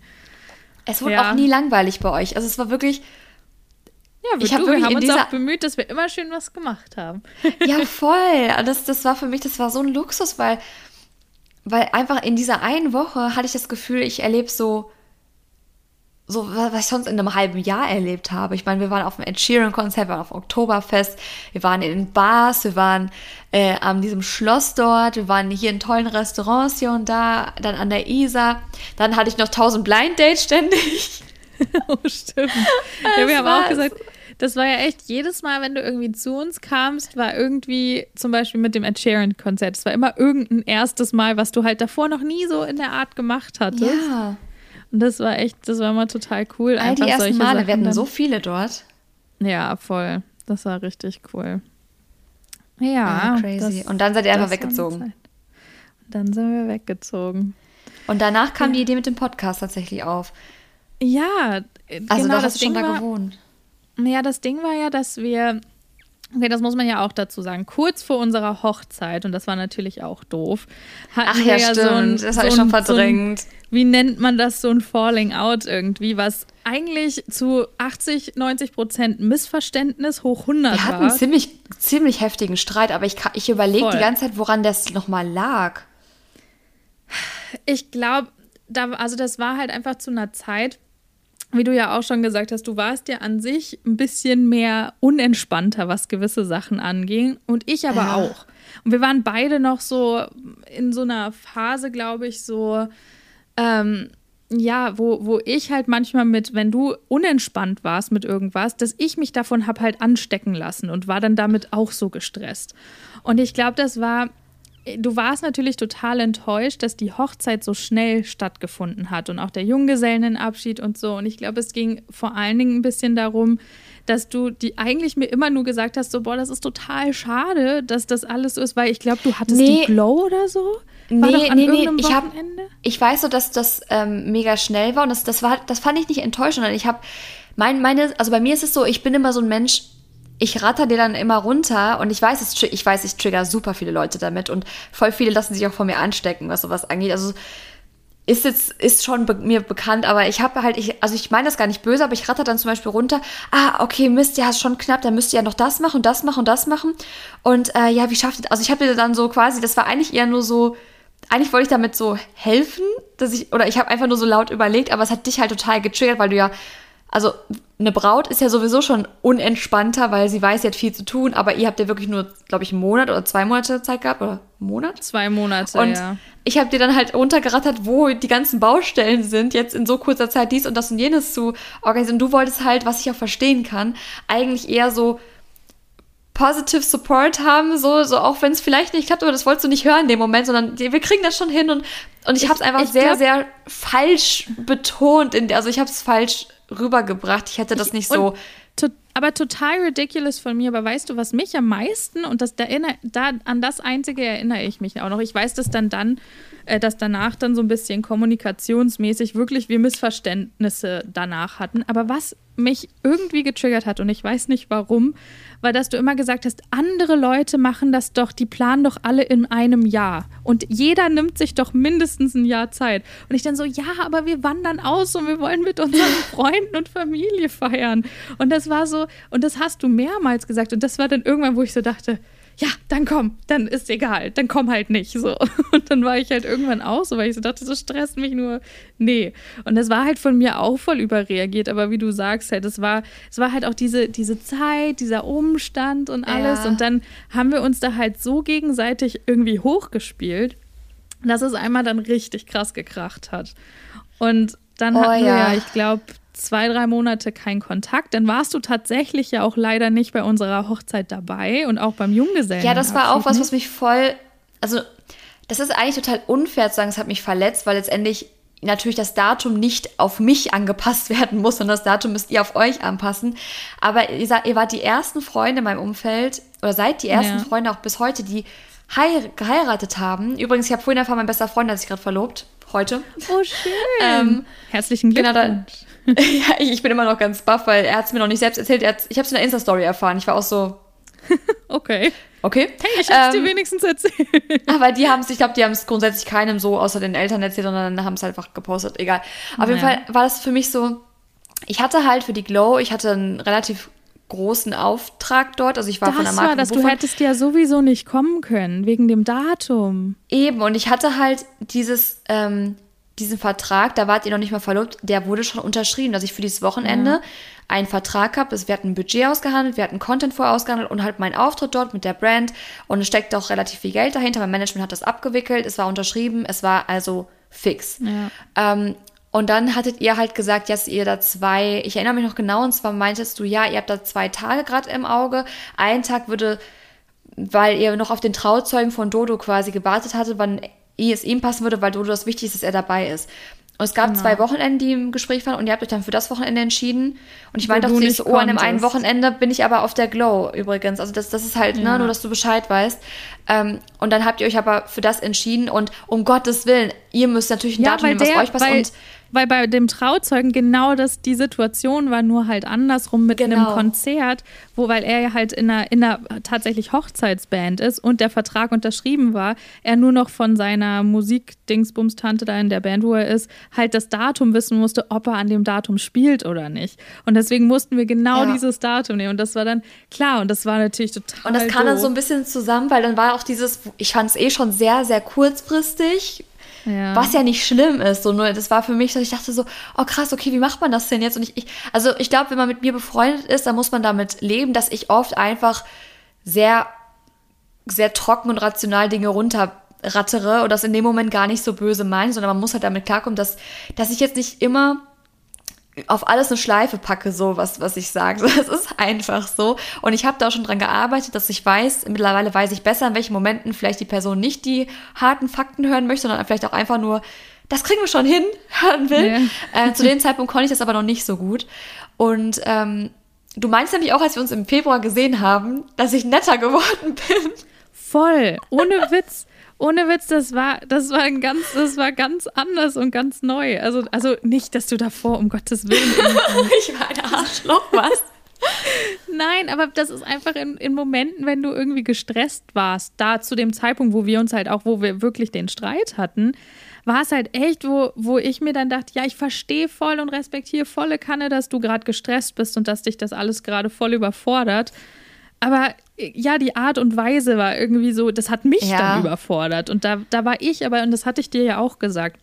Es wurde ja. auch nie langweilig bei euch. Also es war wirklich. Ja, ich hab wir haben uns auch bemüht, dass wir immer schön was gemacht haben. Ja, voll. Das, das war für mich, das war so ein Luxus, weil, weil einfach in dieser einen Woche hatte ich das Gefühl, ich erlebe so so, was ich sonst in einem halben Jahr erlebt habe. Ich meine, wir waren auf dem Ed Sheeran-Konzert, wir waren auf dem Oktoberfest, wir waren in den Bars, wir waren äh, an diesem Schloss dort, wir waren hier in tollen Restaurants hier und da, dann an der Isar. Dann hatte ich noch tausend Blind Dates ständig. oh, stimmt. ja, wir haben auch gesagt, das war ja echt jedes Mal, wenn du irgendwie zu uns kamst, war irgendwie zum Beispiel mit dem Ed Sheeran-Konzert, es war immer irgendein erstes Mal, was du halt davor noch nie so in der Art gemacht hattest. Ja. Und das war echt, das war mal total cool. All die ersten Male, Sachen wir hatten so viele dort. Ja, voll. Das war richtig cool. Ja. Oh, crazy. Das, und dann seid ihr einfach weggezogen. Und dann sind wir weggezogen. Und danach kam ja. die Idee mit dem Podcast tatsächlich auf. Ja, also genau, da hast du schon da war, gewohnt. Ja, das Ding war ja, dass wir Okay, das muss man ja auch dazu sagen. Kurz vor unserer Hochzeit, und das war natürlich auch doof, hatten Ach, ja, wir ja stimmt. so ein, das habe ich schon verdrängt. So ein, wie nennt man das, so ein Falling Out irgendwie, was eigentlich zu 80, 90 Prozent Missverständnis hoch 100 war. Wir hatten einen ziemlich, ziemlich heftigen Streit, aber ich, ich überlege die ganze Zeit, woran das nochmal lag. Ich glaube, da, also das war halt einfach zu einer Zeit, wie du ja auch schon gesagt hast, du warst ja an sich ein bisschen mehr unentspannter, was gewisse Sachen anging. Und ich aber ja. auch. Und wir waren beide noch so in so einer Phase, glaube ich, so, ähm, ja, wo, wo ich halt manchmal mit, wenn du unentspannt warst mit irgendwas, dass ich mich davon habe halt anstecken lassen und war dann damit auch so gestresst. Und ich glaube, das war du warst natürlich total enttäuscht, dass die Hochzeit so schnell stattgefunden hat und auch der Junggesellenabschied und so. Und ich glaube, es ging vor allen Dingen ein bisschen darum, dass du die eigentlich mir immer nur gesagt hast, so, boah, das ist total schade, dass das alles so ist, weil ich glaube, du hattest nee. die Glow oder so. War nee, nee, nee. Ich, hab, ich weiß so, dass das ähm, mega schnell war und das, das, war, das fand ich nicht enttäuschend. Ich habe mein, meine, also bei mir ist es so, ich bin immer so ein Mensch, ich ratter dir dann immer runter und ich weiß, ich weiß, ich trigger super viele Leute damit und voll viele lassen sich auch von mir anstecken, was sowas angeht. Also ist jetzt, ist schon be mir bekannt, aber ich habe halt, ich, also ich meine das gar nicht böse, aber ich ratter dann zum Beispiel runter, ah, okay, Mist, ja, ist schon knapp, dann müsst ihr ja noch das machen und das machen und das machen. Und äh, ja, wie schafft ihr, also ich habe dir dann so quasi, das war eigentlich eher nur so, eigentlich wollte ich damit so helfen, dass ich, oder ich habe einfach nur so laut überlegt, aber es hat dich halt total getriggert, weil du ja also eine Braut ist ja sowieso schon unentspannter, weil sie weiß, sie hat viel zu tun, aber ihr habt ja wirklich nur, glaube ich, einen Monat oder zwei Monate Zeit gehabt oder einen Monat? Zwei Monate, und ja. Ich habe dir dann halt runtergerattert, wo die ganzen Baustellen sind, jetzt in so kurzer Zeit dies und das und jenes zu organisieren. Und du wolltest halt, was ich auch verstehen kann, eigentlich eher so positive Support haben, so, so auch wenn es vielleicht nicht klappt, aber das wolltest du nicht hören in dem Moment, sondern wir kriegen das schon hin und, und ich, ich habe es einfach sehr, glaub, sehr falsch betont, in, also ich habe es falsch rübergebracht. Ich hätte das nicht so. To aber total ridiculous von mir. Aber weißt du, was mich am meisten und das da, da an das einzige erinnere ich mich auch noch. Ich weiß, dass dann dann, äh, dass danach dann so ein bisschen kommunikationsmäßig wirklich wir Missverständnisse danach hatten. Aber was mich irgendwie getriggert hat und ich weiß nicht warum, war, dass du immer gesagt hast, andere Leute machen das doch, die planen doch alle in einem Jahr. Und jeder nimmt sich doch mindestens ein Jahr Zeit. Und ich dann so, ja, aber wir wandern aus und wir wollen mit unseren Freunden und Familie feiern. Und das war so, und das hast du mehrmals gesagt. Und das war dann irgendwann, wo ich so dachte, ja, dann komm, dann ist egal, dann komm halt nicht. So. Und dann war ich halt irgendwann auch so, weil ich so dachte, so stresst mich nur. Nee. Und das war halt von mir auch voll überreagiert, aber wie du sagst, halt, es war, es war halt auch diese, diese Zeit, dieser Umstand und alles. Ja. Und dann haben wir uns da halt so gegenseitig irgendwie hochgespielt, dass es einmal dann richtig krass gekracht hat. Und dann oh, hatten ja. wir ja, ich glaube, zwei, drei Monate kein Kontakt. Dann warst du tatsächlich ja auch leider nicht bei unserer Hochzeit dabei und auch beim Junggesellen. Ja, das war auch was, was mich voll. Also, das ist eigentlich total unfair zu sagen, es hat mich verletzt, weil letztendlich natürlich das Datum nicht auf mich angepasst werden muss, sondern das Datum müsst ihr auf euch anpassen. Aber ihr, ihr wart die ersten Freunde in meinem Umfeld oder seid die ersten ja. Freunde auch bis heute, die geheiratet haben. Übrigens, ich habe vorhin erfahren, mein bester Freund hat sich gerade verlobt. Heute. Oh, schön. Ähm, Herzlichen Glückwunsch. Genau, da, ja, ich bin immer noch ganz baff, weil er hat es mir noch nicht selbst erzählt. ich habe es in der Insta-Story erfahren. Ich war auch so. okay. Okay. Hey, ich hab's ähm, dir wenigstens erzählt. Aber die haben es, ich glaube, die haben es grundsätzlich keinem so außer den Eltern erzählt, sondern haben es einfach gepostet. Egal. Auf jeden Fall war das für mich so. Ich hatte halt für die Glow, ich hatte einen relativ großen Auftrag dort. Also ich war das von der Marke. War das, du hättest ja sowieso nicht kommen können, wegen dem Datum. Eben, und ich hatte halt dieses, ähm, diesen Vertrag, da wart ihr noch nicht mal verlobt, der wurde schon unterschrieben, dass ich für dieses Wochenende ja. einen Vertrag habe. Wir hatten ein Budget ausgehandelt, wir hatten Content vorher ausgehandelt und halt mein Auftritt dort mit der Brand. Und es steckt auch relativ viel Geld dahinter. Mein Management hat das abgewickelt, es war unterschrieben, es war also fix. Ja. Ähm, und dann hattet ihr halt gesagt, dass ihr da zwei, ich erinnere mich noch genau, und zwar meintest du, ja, ihr habt da zwei Tage gerade im Auge. Ein Tag würde, weil ihr noch auf den Trauzeugen von Dodo quasi gewartet hattet, wann es ihm passen würde, weil Dodo das wichtig ist, dass er dabei ist. Und es gab genau. zwei Wochenenden, die im Gespräch waren und ihr habt euch dann für das Wochenende entschieden. Und ich meinte auch zu so, oh, an dem einen Wochenende bin ich aber auf der Glow übrigens. Also das, das ist halt, ne, ja. ne, nur dass du Bescheid weißt. Ähm, und dann habt ihr euch aber für das entschieden und um Gottes Willen, ihr müsst natürlich ein ja, Datum nehmen, was euch passt. und weil bei dem Trauzeugen genau das die Situation war, nur halt andersrum mit genau. einem Konzert, wo, weil er ja halt in einer, in einer tatsächlich Hochzeitsband ist und der Vertrag unterschrieben war, er nur noch von seiner Musik-Dingsbums-Tante da in der Band, wo er ist, halt das Datum wissen musste, ob er an dem Datum spielt oder nicht. Und deswegen mussten wir genau ja. dieses Datum nehmen. Und das war dann klar und das war natürlich total. Und das kam dann so ein bisschen zusammen, weil dann war auch dieses, ich fand es eh schon sehr, sehr kurzfristig ja. Was ja nicht schlimm ist. So, nur das war für mich, dass ich dachte so, oh krass, okay, wie macht man das denn jetzt? Und ich, ich also ich glaube, wenn man mit mir befreundet ist, dann muss man damit leben, dass ich oft einfach sehr, sehr trocken und rational Dinge runterrattere und das in dem Moment gar nicht so böse meine, sondern man muss halt damit klarkommen, dass, dass ich jetzt nicht immer auf alles eine Schleife packe, so was, was ich sage. Es ist einfach so. Und ich habe da auch schon dran gearbeitet, dass ich weiß, mittlerweile weiß ich besser, in welchen Momenten vielleicht die Person nicht die harten Fakten hören möchte, sondern vielleicht auch einfach nur, das kriegen wir schon hin, hören will. Ja. Äh, zu dem Zeitpunkt konnte ich das aber noch nicht so gut. Und ähm, du meinst nämlich auch, als wir uns im Februar gesehen haben, dass ich netter geworden bin. Voll, ohne Witz. Ohne Witz, das war, das war ein ganz, das war ganz anders und ganz neu. Also, also nicht, dass du davor, um Gottes Willen. ich war ein Arschloch, was? Nein, aber das ist einfach in, in Momenten, wenn du irgendwie gestresst warst, da zu dem Zeitpunkt, wo wir uns halt auch, wo wir wirklich den Streit hatten, war es halt echt, wo, wo ich mir dann dachte, ja, ich verstehe voll und respektiere volle Kanne, dass du gerade gestresst bist und dass dich das alles gerade voll überfordert. Aber ja, die Art und Weise war irgendwie so, das hat mich ja. dann überfordert. Und da, da war ich aber, und das hatte ich dir ja auch gesagt,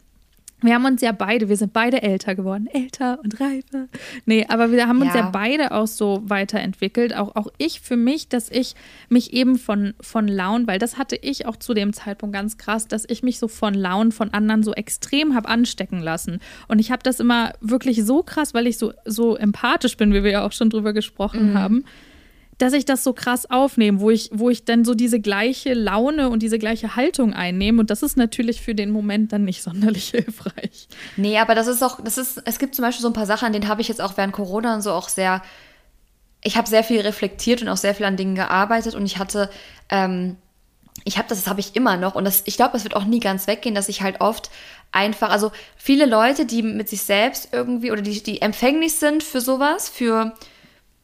wir haben uns ja beide, wir sind beide älter geworden, älter und reifer. Nee, aber wir haben uns ja, ja beide auch so weiterentwickelt. Auch, auch ich für mich, dass ich mich eben von, von Launen, weil das hatte ich auch zu dem Zeitpunkt ganz krass, dass ich mich so von Launen von anderen so extrem habe anstecken lassen. Und ich habe das immer wirklich so krass, weil ich so, so empathisch bin, wie wir ja auch schon drüber gesprochen mhm. haben dass ich das so krass aufnehme, wo ich, wo ich dann so diese gleiche Laune und diese gleiche Haltung einnehme. Und das ist natürlich für den Moment dann nicht sonderlich hilfreich. Nee, aber das ist auch, das ist, es gibt zum Beispiel so ein paar Sachen, an denen habe ich jetzt auch während Corona und so auch sehr, ich habe sehr viel reflektiert und auch sehr viel an Dingen gearbeitet und ich hatte, ähm, ich habe das, das habe ich immer noch und das, ich glaube, das wird auch nie ganz weggehen, dass ich halt oft einfach, also viele Leute, die mit sich selbst irgendwie oder die, die empfänglich sind für sowas, für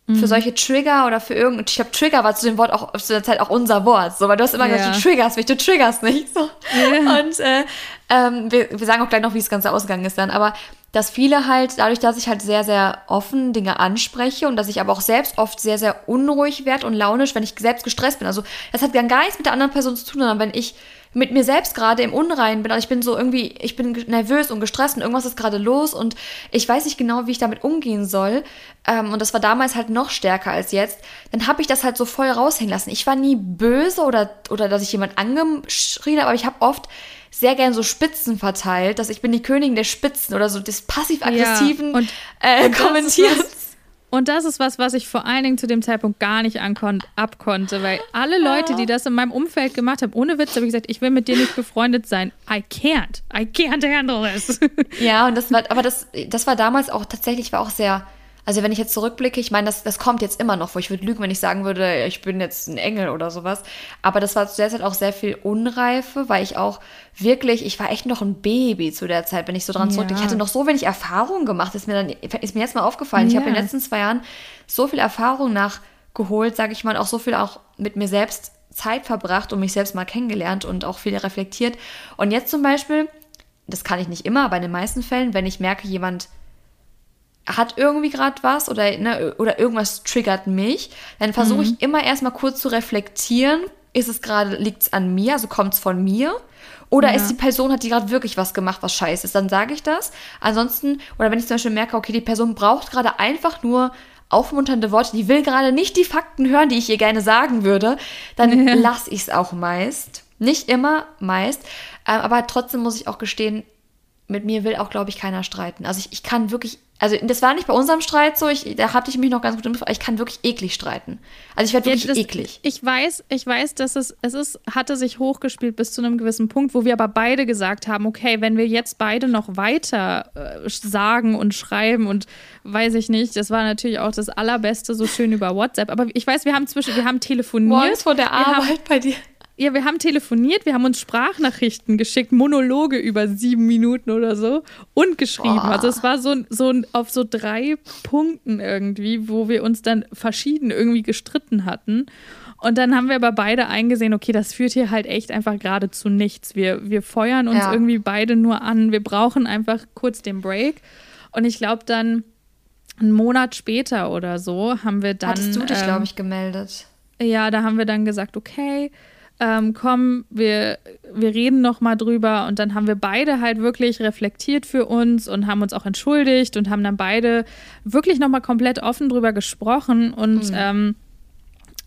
für mhm. solche Trigger oder für irgendein, ich glaube, Trigger war zu dem Wort auch zu der Zeit auch unser Wort, so, weil du hast immer ja. gesagt, du triggerst mich, du triggerst nicht, so. Ja. Und äh, ähm, wir, wir sagen auch gleich noch, wie das Ganze ausgegangen ist dann, aber dass viele halt, dadurch, dass ich halt sehr, sehr offen Dinge anspreche und dass ich aber auch selbst oft sehr, sehr unruhig werde und launisch, wenn ich selbst gestresst bin. Also das hat dann gar nichts mit der anderen Person zu tun, sondern wenn ich mit mir selbst gerade im Unreinen bin. Also ich bin so irgendwie, ich bin nervös und gestresst und irgendwas ist gerade los und ich weiß nicht genau, wie ich damit umgehen soll. Ähm, und das war damals halt noch stärker als jetzt. Dann habe ich das halt so voll raushängen lassen. Ich war nie böse oder, oder dass ich jemand angeschrien habe, aber ich habe oft sehr gern so Spitzen verteilt, dass ich bin die Königin der Spitzen oder so des passiv-aggressiven ja, und, äh, Kommentierens. Und das ist was, was ich vor allen Dingen zu dem Zeitpunkt gar nicht abkonnte, weil alle Leute, die das in meinem Umfeld gemacht haben, ohne Witz, habe ich gesagt, ich will mit dir nicht befreundet sein. I can't. I can't handle this. Ja, und das war, aber das, das war damals auch tatsächlich, war auch sehr also wenn ich jetzt zurückblicke, ich meine, das, das kommt jetzt immer noch vor. Ich würde lügen, wenn ich sagen würde, ich bin jetzt ein Engel oder sowas. Aber das war zu der Zeit auch sehr viel Unreife, weil ich auch wirklich, ich war echt noch ein Baby zu der Zeit, wenn ich so dran ja. zurückdenke. Ich hatte noch so wenig Erfahrung gemacht, ist mir dann, ist mir jetzt mal aufgefallen. Ja. Ich habe in den letzten zwei Jahren so viel Erfahrung nachgeholt, sage ich mal, auch so viel auch mit mir selbst Zeit verbracht und mich selbst mal kennengelernt und auch viel reflektiert. Und jetzt zum Beispiel, das kann ich nicht immer, aber in den meisten Fällen, wenn ich merke, jemand hat irgendwie gerade was oder, ne, oder irgendwas triggert mich, dann versuche mhm. ich immer erstmal kurz zu reflektieren, ist es gerade, liegt es an mir, also kommt es von mir? Oder ja. ist die Person, hat die gerade wirklich was gemacht, was scheiße ist? Dann sage ich das. Ansonsten, oder wenn ich zum Beispiel merke, okay, die Person braucht gerade einfach nur aufmunternde Worte, die will gerade nicht die Fakten hören, die ich ihr gerne sagen würde, dann ja. lasse ich es auch meist. Nicht immer, meist. Ähm, aber trotzdem muss ich auch gestehen, mit mir will auch, glaube ich, keiner streiten. Also ich, ich kann wirklich also das war nicht bei unserem Streit so, ich, da hatte ich mich noch ganz gut im aber ich kann wirklich eklig streiten. Also ich werde wirklich ja, das, eklig. Ich weiß, ich weiß, dass es, es ist, hatte sich hochgespielt bis zu einem gewissen Punkt, wo wir aber beide gesagt haben, okay, wenn wir jetzt beide noch weiter äh, sagen und schreiben und weiß ich nicht, das war natürlich auch das Allerbeste, so schön über WhatsApp. Aber ich weiß, wir haben zwischen, wir haben telefoniert. Morgens vor der Arbeit haben, bei dir. Ja, wir haben telefoniert, wir haben uns Sprachnachrichten geschickt, Monologe über sieben Minuten oder so und geschrieben. Boah. Also es war so, so auf so drei Punkten irgendwie, wo wir uns dann verschieden irgendwie gestritten hatten. Und dann haben wir aber beide eingesehen, okay, das führt hier halt echt einfach gerade zu nichts. Wir, wir feuern uns ja. irgendwie beide nur an. Wir brauchen einfach kurz den Break. Und ich glaube dann, einen Monat später oder so, haben wir dann. Hattest du dich, ähm, glaube ich, gemeldet? Ja, da haben wir dann gesagt, okay, ähm, komm, wir, wir reden noch mal drüber und dann haben wir beide halt wirklich reflektiert für uns und haben uns auch entschuldigt und haben dann beide wirklich noch mal komplett offen drüber gesprochen und mhm. ähm,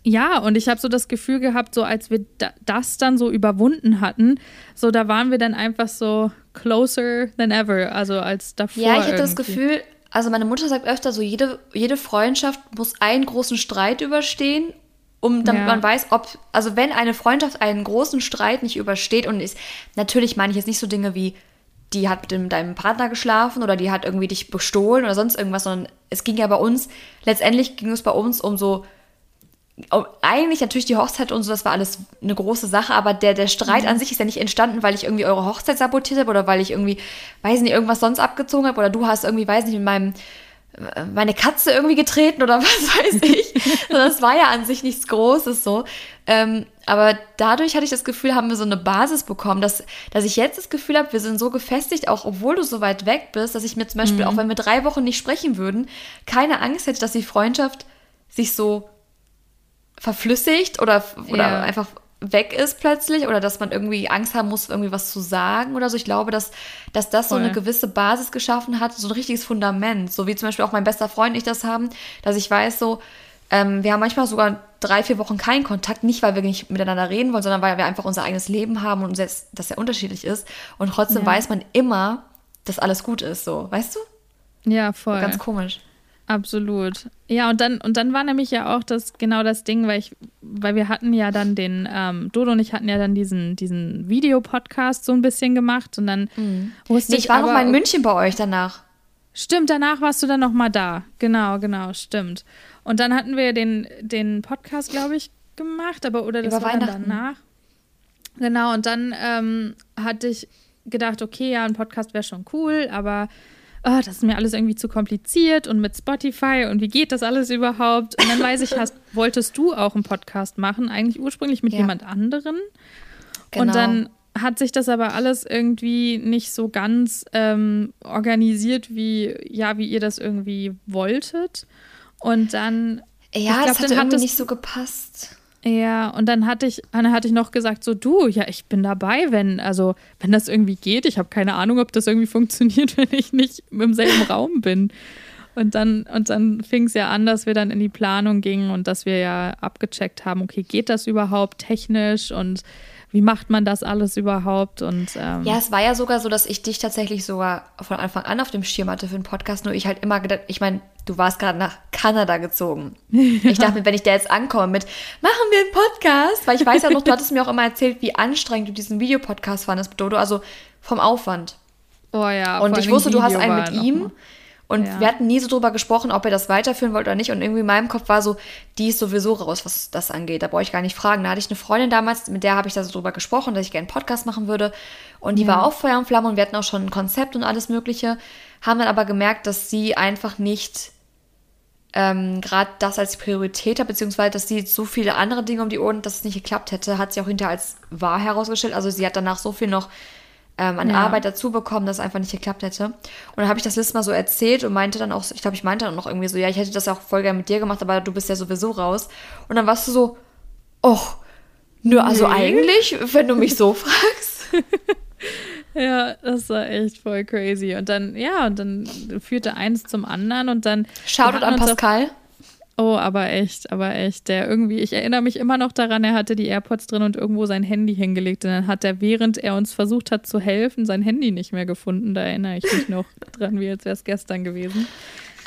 ja, und ich habe so das Gefühl gehabt, so als wir da, das dann so überwunden hatten, so da waren wir dann einfach so closer than ever, also als davor. Ja, ich hatte das Gefühl, also meine Mutter sagt öfter so, jede, jede Freundschaft muss einen großen Streit überstehen um damit ja. man weiß, ob, also wenn eine Freundschaft einen großen Streit nicht übersteht und ist, natürlich meine ich jetzt nicht so Dinge wie die hat mit dem, deinem Partner geschlafen oder die hat irgendwie dich bestohlen oder sonst irgendwas, sondern es ging ja bei uns, letztendlich ging es bei uns um so, um, eigentlich natürlich die Hochzeit und so, das war alles eine große Sache, aber der, der Streit mhm. an sich ist ja nicht entstanden, weil ich irgendwie eure Hochzeit sabotiert habe oder weil ich irgendwie, weiß nicht, irgendwas sonst abgezogen habe oder du hast irgendwie, weiß nicht, mit meinem meine Katze irgendwie getreten oder was weiß ich. das war ja an sich nichts Großes so. Ähm, aber dadurch hatte ich das Gefühl, haben wir so eine Basis bekommen, dass, dass ich jetzt das Gefühl habe, wir sind so gefestigt, auch obwohl du so weit weg bist, dass ich mir zum Beispiel, mhm. auch wenn wir drei Wochen nicht sprechen würden, keine Angst hätte, dass die Freundschaft sich so verflüssigt oder, oder ja. einfach weg ist plötzlich oder dass man irgendwie Angst haben muss, irgendwie was zu sagen oder so. Ich glaube, dass, dass das Voll. so eine gewisse Basis geschaffen hat, so ein richtiges Fundament. So wie zum Beispiel auch mein bester Freund und ich das haben, dass ich weiß, so, ähm, wir haben manchmal sogar drei, vier Wochen keinen Kontakt, nicht weil wir nicht miteinander reden wollen, sondern weil wir einfach unser eigenes Leben haben und das sehr unterschiedlich ist. Und trotzdem ja. weiß man immer, dass alles gut ist, so, weißt du? Ja, voll. Ganz komisch. Absolut. Ja, und dann, und dann war nämlich ja auch das genau das Ding, weil ich, weil wir hatten ja dann den, ähm, Dodo und ich hatten ja dann diesen, diesen Videopodcast so ein bisschen gemacht und dann mhm. wusste nee, ich. Ich war aber, noch mal in München bei euch danach. Stimmt, danach warst du dann noch mal da. Genau, genau, stimmt. Und dann hatten wir den, den Podcast, glaube ich, gemacht, aber oder das Über war dann danach. Genau, und dann ähm, hatte ich gedacht, okay, ja, ein Podcast wäre schon cool, aber oh, das ist mir alles irgendwie zu kompliziert und mit Spotify und wie geht das alles überhaupt? Und dann weiß ich, hast, wolltest du auch einen Podcast machen, eigentlich ursprünglich mit ja. jemand anderen. Genau. Und dann hat sich das aber alles irgendwie nicht so ganz ähm, organisiert, wie, ja, wie ihr das irgendwie wolltet. Und dann. Ja, glaub, das hat irgendwie nicht so gepasst. Ja, und dann hatte ich, dann hatte ich noch gesagt, so du, ja, ich bin dabei, wenn, also, wenn das irgendwie geht. Ich habe keine Ahnung, ob das irgendwie funktioniert, wenn ich nicht im selben Raum bin. Und dann, und dann fing es ja an, dass wir dann in die Planung gingen und dass wir ja abgecheckt haben, okay, geht das überhaupt technisch und wie macht man das alles überhaupt? Und, ähm ja, es war ja sogar so, dass ich dich tatsächlich sogar von Anfang an auf dem Schirm hatte für einen Podcast, nur ich halt immer gedacht, ich meine, du warst gerade nach Kanada gezogen. Ich dachte mir, wenn ich da jetzt ankomme mit, machen wir einen Podcast, weil ich weiß ja noch, du hattest mir auch immer erzählt, wie anstrengend du diesen Videopodcast fandest mit Dodo, also vom Aufwand. Oh ja. Und ich wusste, du hast einen mit ihm. Und ja. wir hatten nie so drüber gesprochen, ob er das weiterführen wollte oder nicht. Und irgendwie in meinem Kopf war so, die ist sowieso raus, was das angeht. Da brauche ich gar nicht fragen. Da hatte ich eine Freundin damals, mit der habe ich da so drüber gesprochen, dass ich gerne einen Podcast machen würde. Und die ja. war auch Feuer und Flamme und wir hatten auch schon ein Konzept und alles Mögliche. Haben dann aber gemerkt, dass sie einfach nicht ähm, gerade das als Priorität hat, beziehungsweise dass sie so viele andere Dinge um die Ohren, dass es nicht geklappt hätte, hat sie auch hinterher als wahr herausgestellt. Also sie hat danach so viel noch ähm, an ja. Arbeit dazu bekommen, dass es einfach nicht geklappt hätte. Und dann habe ich das letzte Mal so erzählt und meinte dann auch, ich glaube, ich meinte dann noch irgendwie so, ja, ich hätte das auch voll gerne mit dir gemacht, aber du bist ja sowieso raus. Und dann warst du so, oh, nö, also nee. eigentlich, wenn du mich so fragst. Ja, das war echt voll crazy. Und dann, ja, und dann führte eins zum anderen und dann. Shoutout an Pascal. Oh, aber echt, aber echt. Der irgendwie, ich erinnere mich immer noch daran, er hatte die AirPods drin und irgendwo sein Handy hingelegt. Und dann hat er, während er uns versucht hat zu helfen, sein Handy nicht mehr gefunden. Da erinnere ich mich noch dran, wie als wäre es gestern gewesen.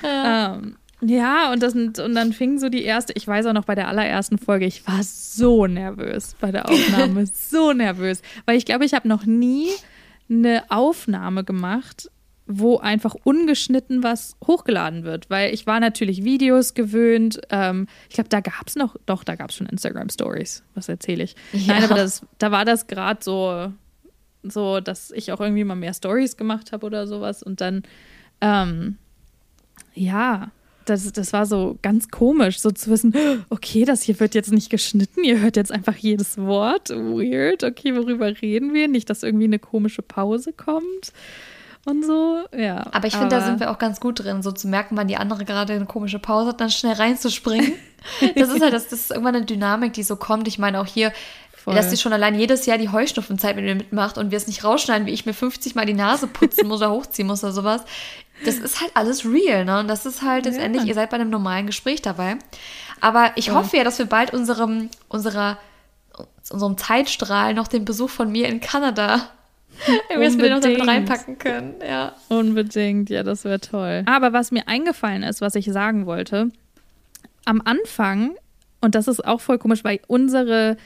Ja. Ähm, ja, und, das, und dann fing so die erste, ich weiß auch noch bei der allerersten Folge, ich war so nervös bei der Aufnahme, so nervös. Weil ich glaube, ich habe noch nie eine Aufnahme gemacht, wo einfach ungeschnitten was hochgeladen wird, weil ich war natürlich Videos gewöhnt. Ähm, ich glaube, da gab es noch, doch, da gab es schon Instagram Stories. Was erzähle ich? Ja. Nein, aber das, da war das gerade so, so, dass ich auch irgendwie mal mehr Stories gemacht habe oder sowas. Und dann, ähm, ja, das, das war so ganz komisch, so zu wissen, okay, das hier wird jetzt nicht geschnitten, ihr hört jetzt einfach jedes Wort. Weird, okay, worüber reden wir? Nicht, dass irgendwie eine komische Pause kommt und so, ja. Aber ich finde, da sind wir auch ganz gut drin, so zu merken, wann die andere gerade eine komische Pause hat, dann schnell reinzuspringen. das ist halt, das, das ist irgendwann eine Dynamik, die so kommt. Ich meine, auch hier, Voll. dass sie schon allein jedes Jahr die Heuschnupfenzeit mit mir mitmacht und wir es nicht rausschneiden, wie ich mir 50 Mal die Nase putzen muss oder hochziehen muss oder sowas. Das ist halt alles real, ne? Und das ist halt letztendlich, ja. ihr seid bei einem normalen Gespräch dabei. Aber ich ja. hoffe ja, dass wir bald unserem, unserer, unserem Zeitstrahl noch den Besuch von mir in Kanada wir es noch damit reinpacken können, ja. Unbedingt, ja, das wäre toll. Aber was mir eingefallen ist, was ich sagen wollte, am Anfang, und das ist auch voll komisch, weil unsere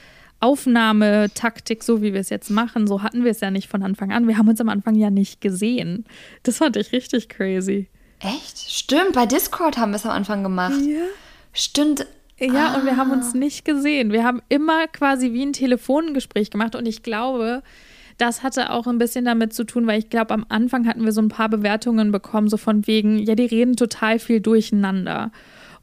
Aufnahmetaktik, so wie wir es jetzt machen, so hatten wir es ja nicht von Anfang an. Wir haben uns am Anfang ja nicht gesehen. Das fand ich richtig crazy. Echt? Stimmt, bei Discord haben wir es am Anfang gemacht. Ja. Stimmt. Ja, ah. und wir haben uns ah. nicht gesehen. Wir haben immer quasi wie ein Telefongespräch gemacht und ich glaube, das hatte auch ein bisschen damit zu tun, weil ich glaube, am Anfang hatten wir so ein paar Bewertungen bekommen, so von wegen, ja, die reden total viel durcheinander.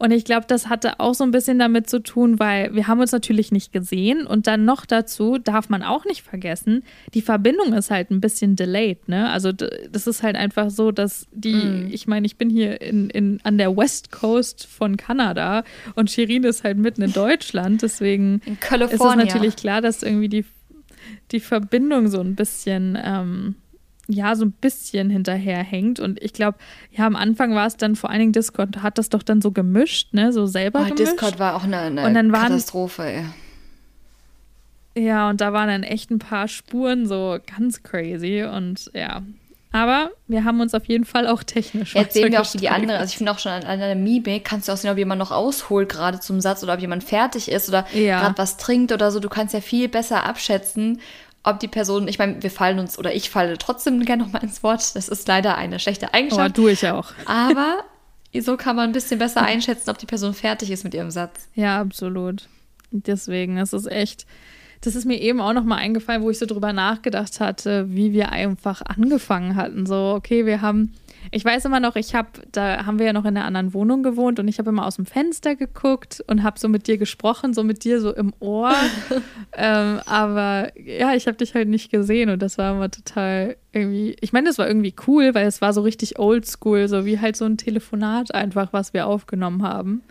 Und ich glaube, das hatte auch so ein bisschen damit zu tun, weil wir haben uns natürlich nicht gesehen und dann noch dazu darf man auch nicht vergessen, die Verbindung ist halt ein bisschen delayed, ne? Also das ist halt einfach so, dass die, mm. ich meine, ich bin hier in, in, an der West Coast von Kanada und Shirin ist halt mitten in Deutschland, deswegen ist es natürlich klar, dass irgendwie die, die Verbindung so ein bisschen ähm, ja, so ein bisschen hinterherhängt. Und ich glaube, ja, am Anfang war es dann vor allen Dingen Discord, hat das doch dann so gemischt, ne, so selber oh, gemischt. Discord war auch eine, eine Katastrophe, ey. Ja, und da waren dann echt ein paar Spuren so ganz crazy und ja. Aber wir haben uns auf jeden Fall auch technisch Jetzt sehen wir auch, wie die anderen, also ich finde auch schon an, der Mimik kannst du auch sehen, ob jemand noch ausholt gerade zum Satz oder ob jemand fertig ist oder ja. gerade was trinkt oder so. Du kannst ja viel besser abschätzen, ob die Person, ich meine, wir fallen uns oder ich falle trotzdem gerne nochmal ins Wort. Das ist leider eine schlechte Eigenschaft. Aber du ich auch. Aber so kann man ein bisschen besser einschätzen, ob die Person fertig ist mit ihrem Satz. Ja, absolut. Deswegen, das ist echt, das ist mir eben auch nochmal eingefallen, wo ich so drüber nachgedacht hatte, wie wir einfach angefangen hatten. So, okay, wir haben ich weiß immer noch, ich habe, da haben wir ja noch in einer anderen Wohnung gewohnt und ich habe immer aus dem Fenster geguckt und habe so mit dir gesprochen, so mit dir so im Ohr. ähm, aber ja, ich habe dich halt nicht gesehen und das war immer total irgendwie, ich meine, das war irgendwie cool, weil es war so richtig oldschool, so wie halt so ein Telefonat einfach, was wir aufgenommen haben.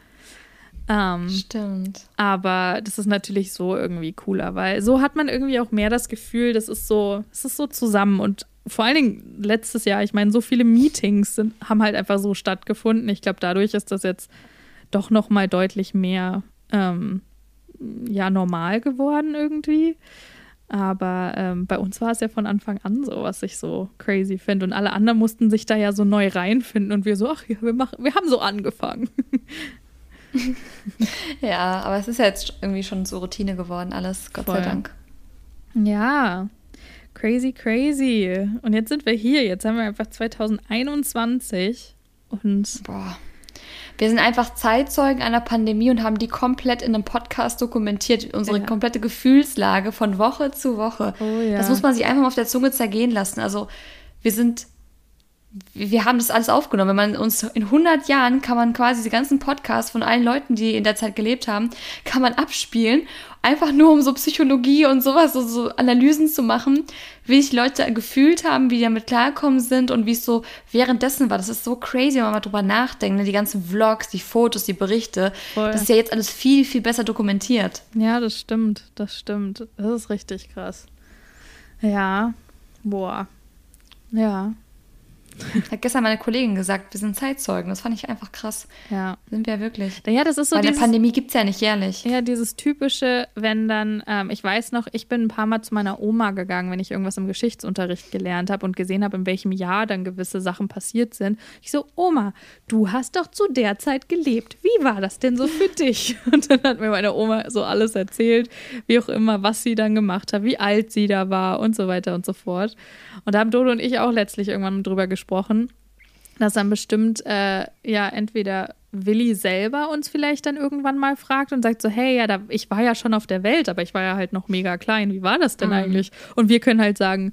Ähm, Stimmt. Aber das ist natürlich so irgendwie cooler, weil so hat man irgendwie auch mehr das Gefühl, das ist so, es ist so zusammen und vor allen Dingen letztes Jahr, ich meine, so viele Meetings sind, haben halt einfach so stattgefunden. Ich glaube, dadurch ist das jetzt doch noch mal deutlich mehr ähm, ja normal geworden irgendwie. Aber ähm, bei uns war es ja von Anfang an so, was ich so crazy finde. Und alle anderen mussten sich da ja so neu reinfinden und wir so, ach ja, wir machen, wir haben so angefangen. ja, aber es ist ja jetzt irgendwie schon so Routine geworden, alles, Gott Voll. sei Dank. Ja, Crazy, crazy. Und jetzt sind wir hier. Jetzt haben wir einfach 2021 und. Boah. Wir sind einfach Zeitzeugen einer Pandemie und haben die komplett in einem Podcast dokumentiert, unsere ja. komplette Gefühlslage von Woche zu Woche. Oh, ja. Das muss man sich einfach mal auf der Zunge zergehen lassen. Also wir sind wir haben das alles aufgenommen. Wenn man uns in 100 Jahren kann man quasi diese ganzen Podcasts von allen Leuten, die in der Zeit gelebt haben, kann man abspielen. Einfach nur, um so Psychologie und sowas, so, so Analysen zu machen, wie sich Leute gefühlt haben, wie die damit klarkommen sind und wie es so währenddessen war. Das ist so crazy, wenn man mal drüber nachdenkt. Ne? Die ganzen Vlogs, die Fotos, die Berichte. Voll. Das ist ja jetzt alles viel, viel besser dokumentiert. Ja, das stimmt. Das stimmt. Das ist richtig krass. Ja. Boah. Ja. Hat gestern meine Kollegin gesagt, wir sind Zeitzeugen. Das fand ich einfach krass. Ja. Sind wir wirklich. Ja, das ist so. Weil eine Pandemie gibt es ja nicht jährlich. Ja, dieses typische, wenn dann, ähm, ich weiß noch, ich bin ein paar Mal zu meiner Oma gegangen, wenn ich irgendwas im Geschichtsunterricht gelernt habe und gesehen habe, in welchem Jahr dann gewisse Sachen passiert sind. Ich so, Oma, du hast doch zu der Zeit gelebt. Wie war das denn so für dich? Und dann hat mir meine Oma so alles erzählt, wie auch immer, was sie dann gemacht hat, wie alt sie da war und so weiter und so fort. Und da haben Dodo und ich auch letztlich irgendwann drüber gesprochen, dass dann bestimmt äh, ja entweder Willi selber uns vielleicht dann irgendwann mal fragt und sagt so, hey, ja, da, ich war ja schon auf der Welt, aber ich war ja halt noch mega klein. Wie war das denn mhm. eigentlich? Und wir können halt sagen,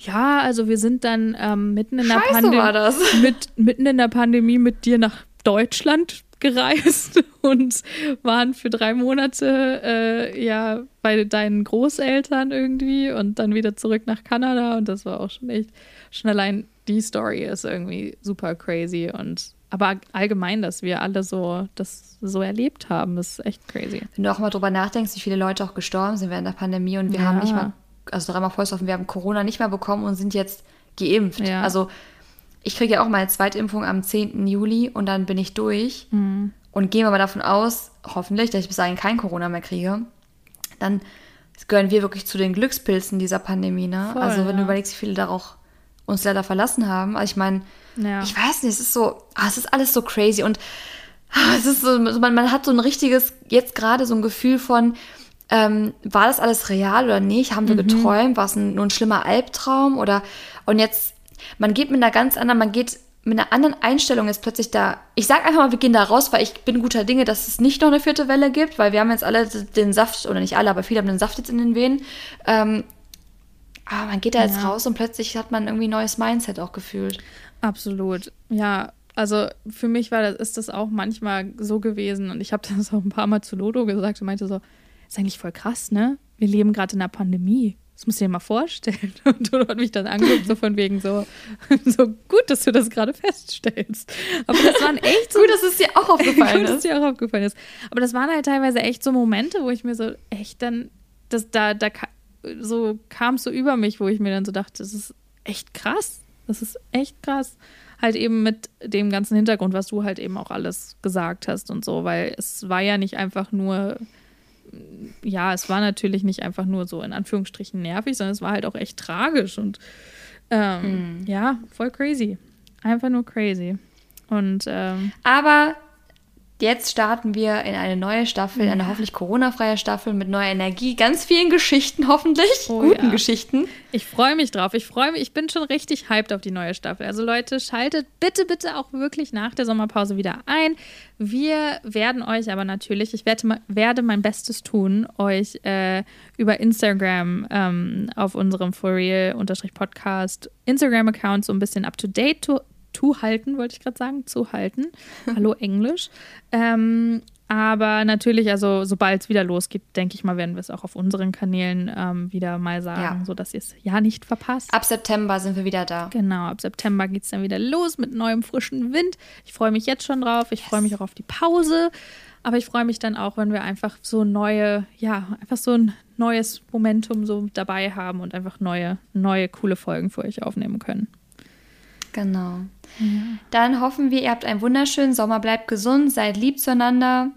ja, also wir sind dann ähm, mitten in der Pandemie mit mitten in der Pandemie mit dir nach Deutschland gereist und waren für drei Monate äh, ja bei deinen Großeltern irgendwie und dann wieder zurück nach Kanada und das war auch schon echt, schon allein die Story ist irgendwie super crazy und aber allgemein, dass wir alle so das so erlebt haben, ist echt crazy. Wenn du auch mal drüber nachdenkst, wie viele Leute auch gestorben sind während der Pandemie und wir ja. haben nicht mal, also dreimal Vollstoffen, wir haben Corona nicht mehr bekommen und sind jetzt geimpft. Ja. Also ich kriege ja auch meine Zweitimpfung am 10. Juli und dann bin ich durch. Mhm. Und wir mal davon aus, hoffentlich, dass ich bis dahin kein Corona mehr kriege. Dann gehören wir wirklich zu den Glückspilzen dieser Pandemie. Ne? Voll, also wenn ja. du überlegst, wie viele da auch uns leider verlassen haben. Also ich meine, ja. ich weiß nicht, es ist so, ah, es ist alles so crazy und ah, es ist so, man, man hat so ein richtiges, jetzt gerade so ein Gefühl von, ähm, war das alles real oder nicht? Haben wir mhm. geträumt? War es ein, nur ein schlimmer Albtraum? Oder und jetzt, man geht mit einer ganz anderen, man geht mit einer anderen Einstellung ist plötzlich da. Ich sag einfach mal, wir gehen da raus, weil ich bin guter Dinge, dass es nicht noch eine vierte Welle gibt, weil wir haben jetzt alle den Saft, oder nicht alle, aber viele haben den Saft jetzt in den Venen. Ähm, aber man geht da jetzt ja. raus und plötzlich hat man irgendwie ein neues Mindset auch gefühlt. Absolut. Ja, also für mich war das, ist das auch manchmal so gewesen und ich habe das auch ein paar Mal zu Lodo gesagt und meinte so, ist eigentlich voll krass, ne? Wir leben gerade in einer Pandemie. Das musst du dir mal vorstellen. Und Dodo hat mich dann angeguckt, so von wegen so, so gut, dass du das gerade feststellst. Aber das waren echt so. gut, dass es dir auch aufgefallen gut, ist. dass dir auch aufgefallen ist. Aber das waren halt teilweise echt so Momente, wo ich mir so echt dann, das, da, da so kam es so über mich, wo ich mir dann so dachte, das ist echt krass. Das ist echt krass. Halt eben mit dem ganzen Hintergrund, was du halt eben auch alles gesagt hast und so, weil es war ja nicht einfach nur ja, es war natürlich nicht einfach nur so in Anführungsstrichen nervig, sondern es war halt auch echt tragisch und ähm, mm. ja, voll crazy. Einfach nur crazy. Und ähm, aber Jetzt starten wir in eine neue Staffel, eine hoffentlich Corona-freie Staffel mit neuer Energie, ganz vielen Geschichten hoffentlich, oh, guten ja. Geschichten. Ich freue mich drauf. Ich freue mich. Ich bin schon richtig hyped auf die neue Staffel. Also Leute, schaltet bitte, bitte auch wirklich nach der Sommerpause wieder ein. Wir werden euch aber natürlich, ich werde, werde mein Bestes tun, euch äh, über Instagram ähm, auf unserem For Real-Podcast Instagram-Account so ein bisschen up to date zu halten, wollte ich gerade sagen, zu halten. Hallo Englisch. Ähm, aber natürlich, also sobald es wieder losgeht, denke ich mal, werden wir es auch auf unseren Kanälen ähm, wieder mal sagen, ja. sodass ihr es ja nicht verpasst. Ab September sind wir wieder da. Genau, ab September geht es dann wieder los mit neuem frischen Wind. Ich freue mich jetzt schon drauf. Ich yes. freue mich auch auf die Pause. Aber ich freue mich dann auch, wenn wir einfach so neue, ja, einfach so ein neues Momentum so dabei haben und einfach neue, neue, coole Folgen für euch aufnehmen können. Genau. Ja. Dann hoffen wir, ihr habt einen wunderschönen Sommer, bleibt gesund, seid lieb zueinander,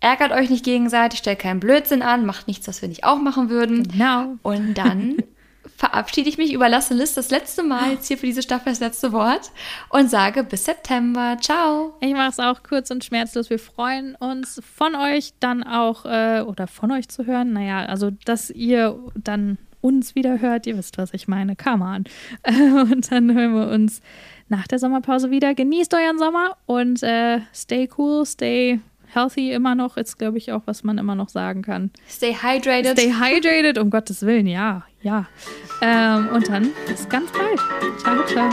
ärgert euch nicht gegenseitig, stellt keinen Blödsinn an, macht nichts, was wir nicht auch machen würden. Genau. Und dann verabschiede ich mich, überlasse Liz das letzte Mal jetzt hier für diese Staffel das letzte Wort und sage bis September. Ciao. Ich mache es auch kurz und schmerzlos. Wir freuen uns von euch dann auch äh, oder von euch zu hören. Naja, also dass ihr dann uns wieder hört. Ihr wisst, was ich meine. Come on. Und dann hören wir uns nach der Sommerpause wieder. Genießt euren Sommer und äh, stay cool, stay healthy immer noch. Ist, glaube ich, auch, was man immer noch sagen kann. Stay hydrated. Stay hydrated, um Gottes Willen, ja, ja. Ähm, und dann bis ganz bald. Ciao, ciao.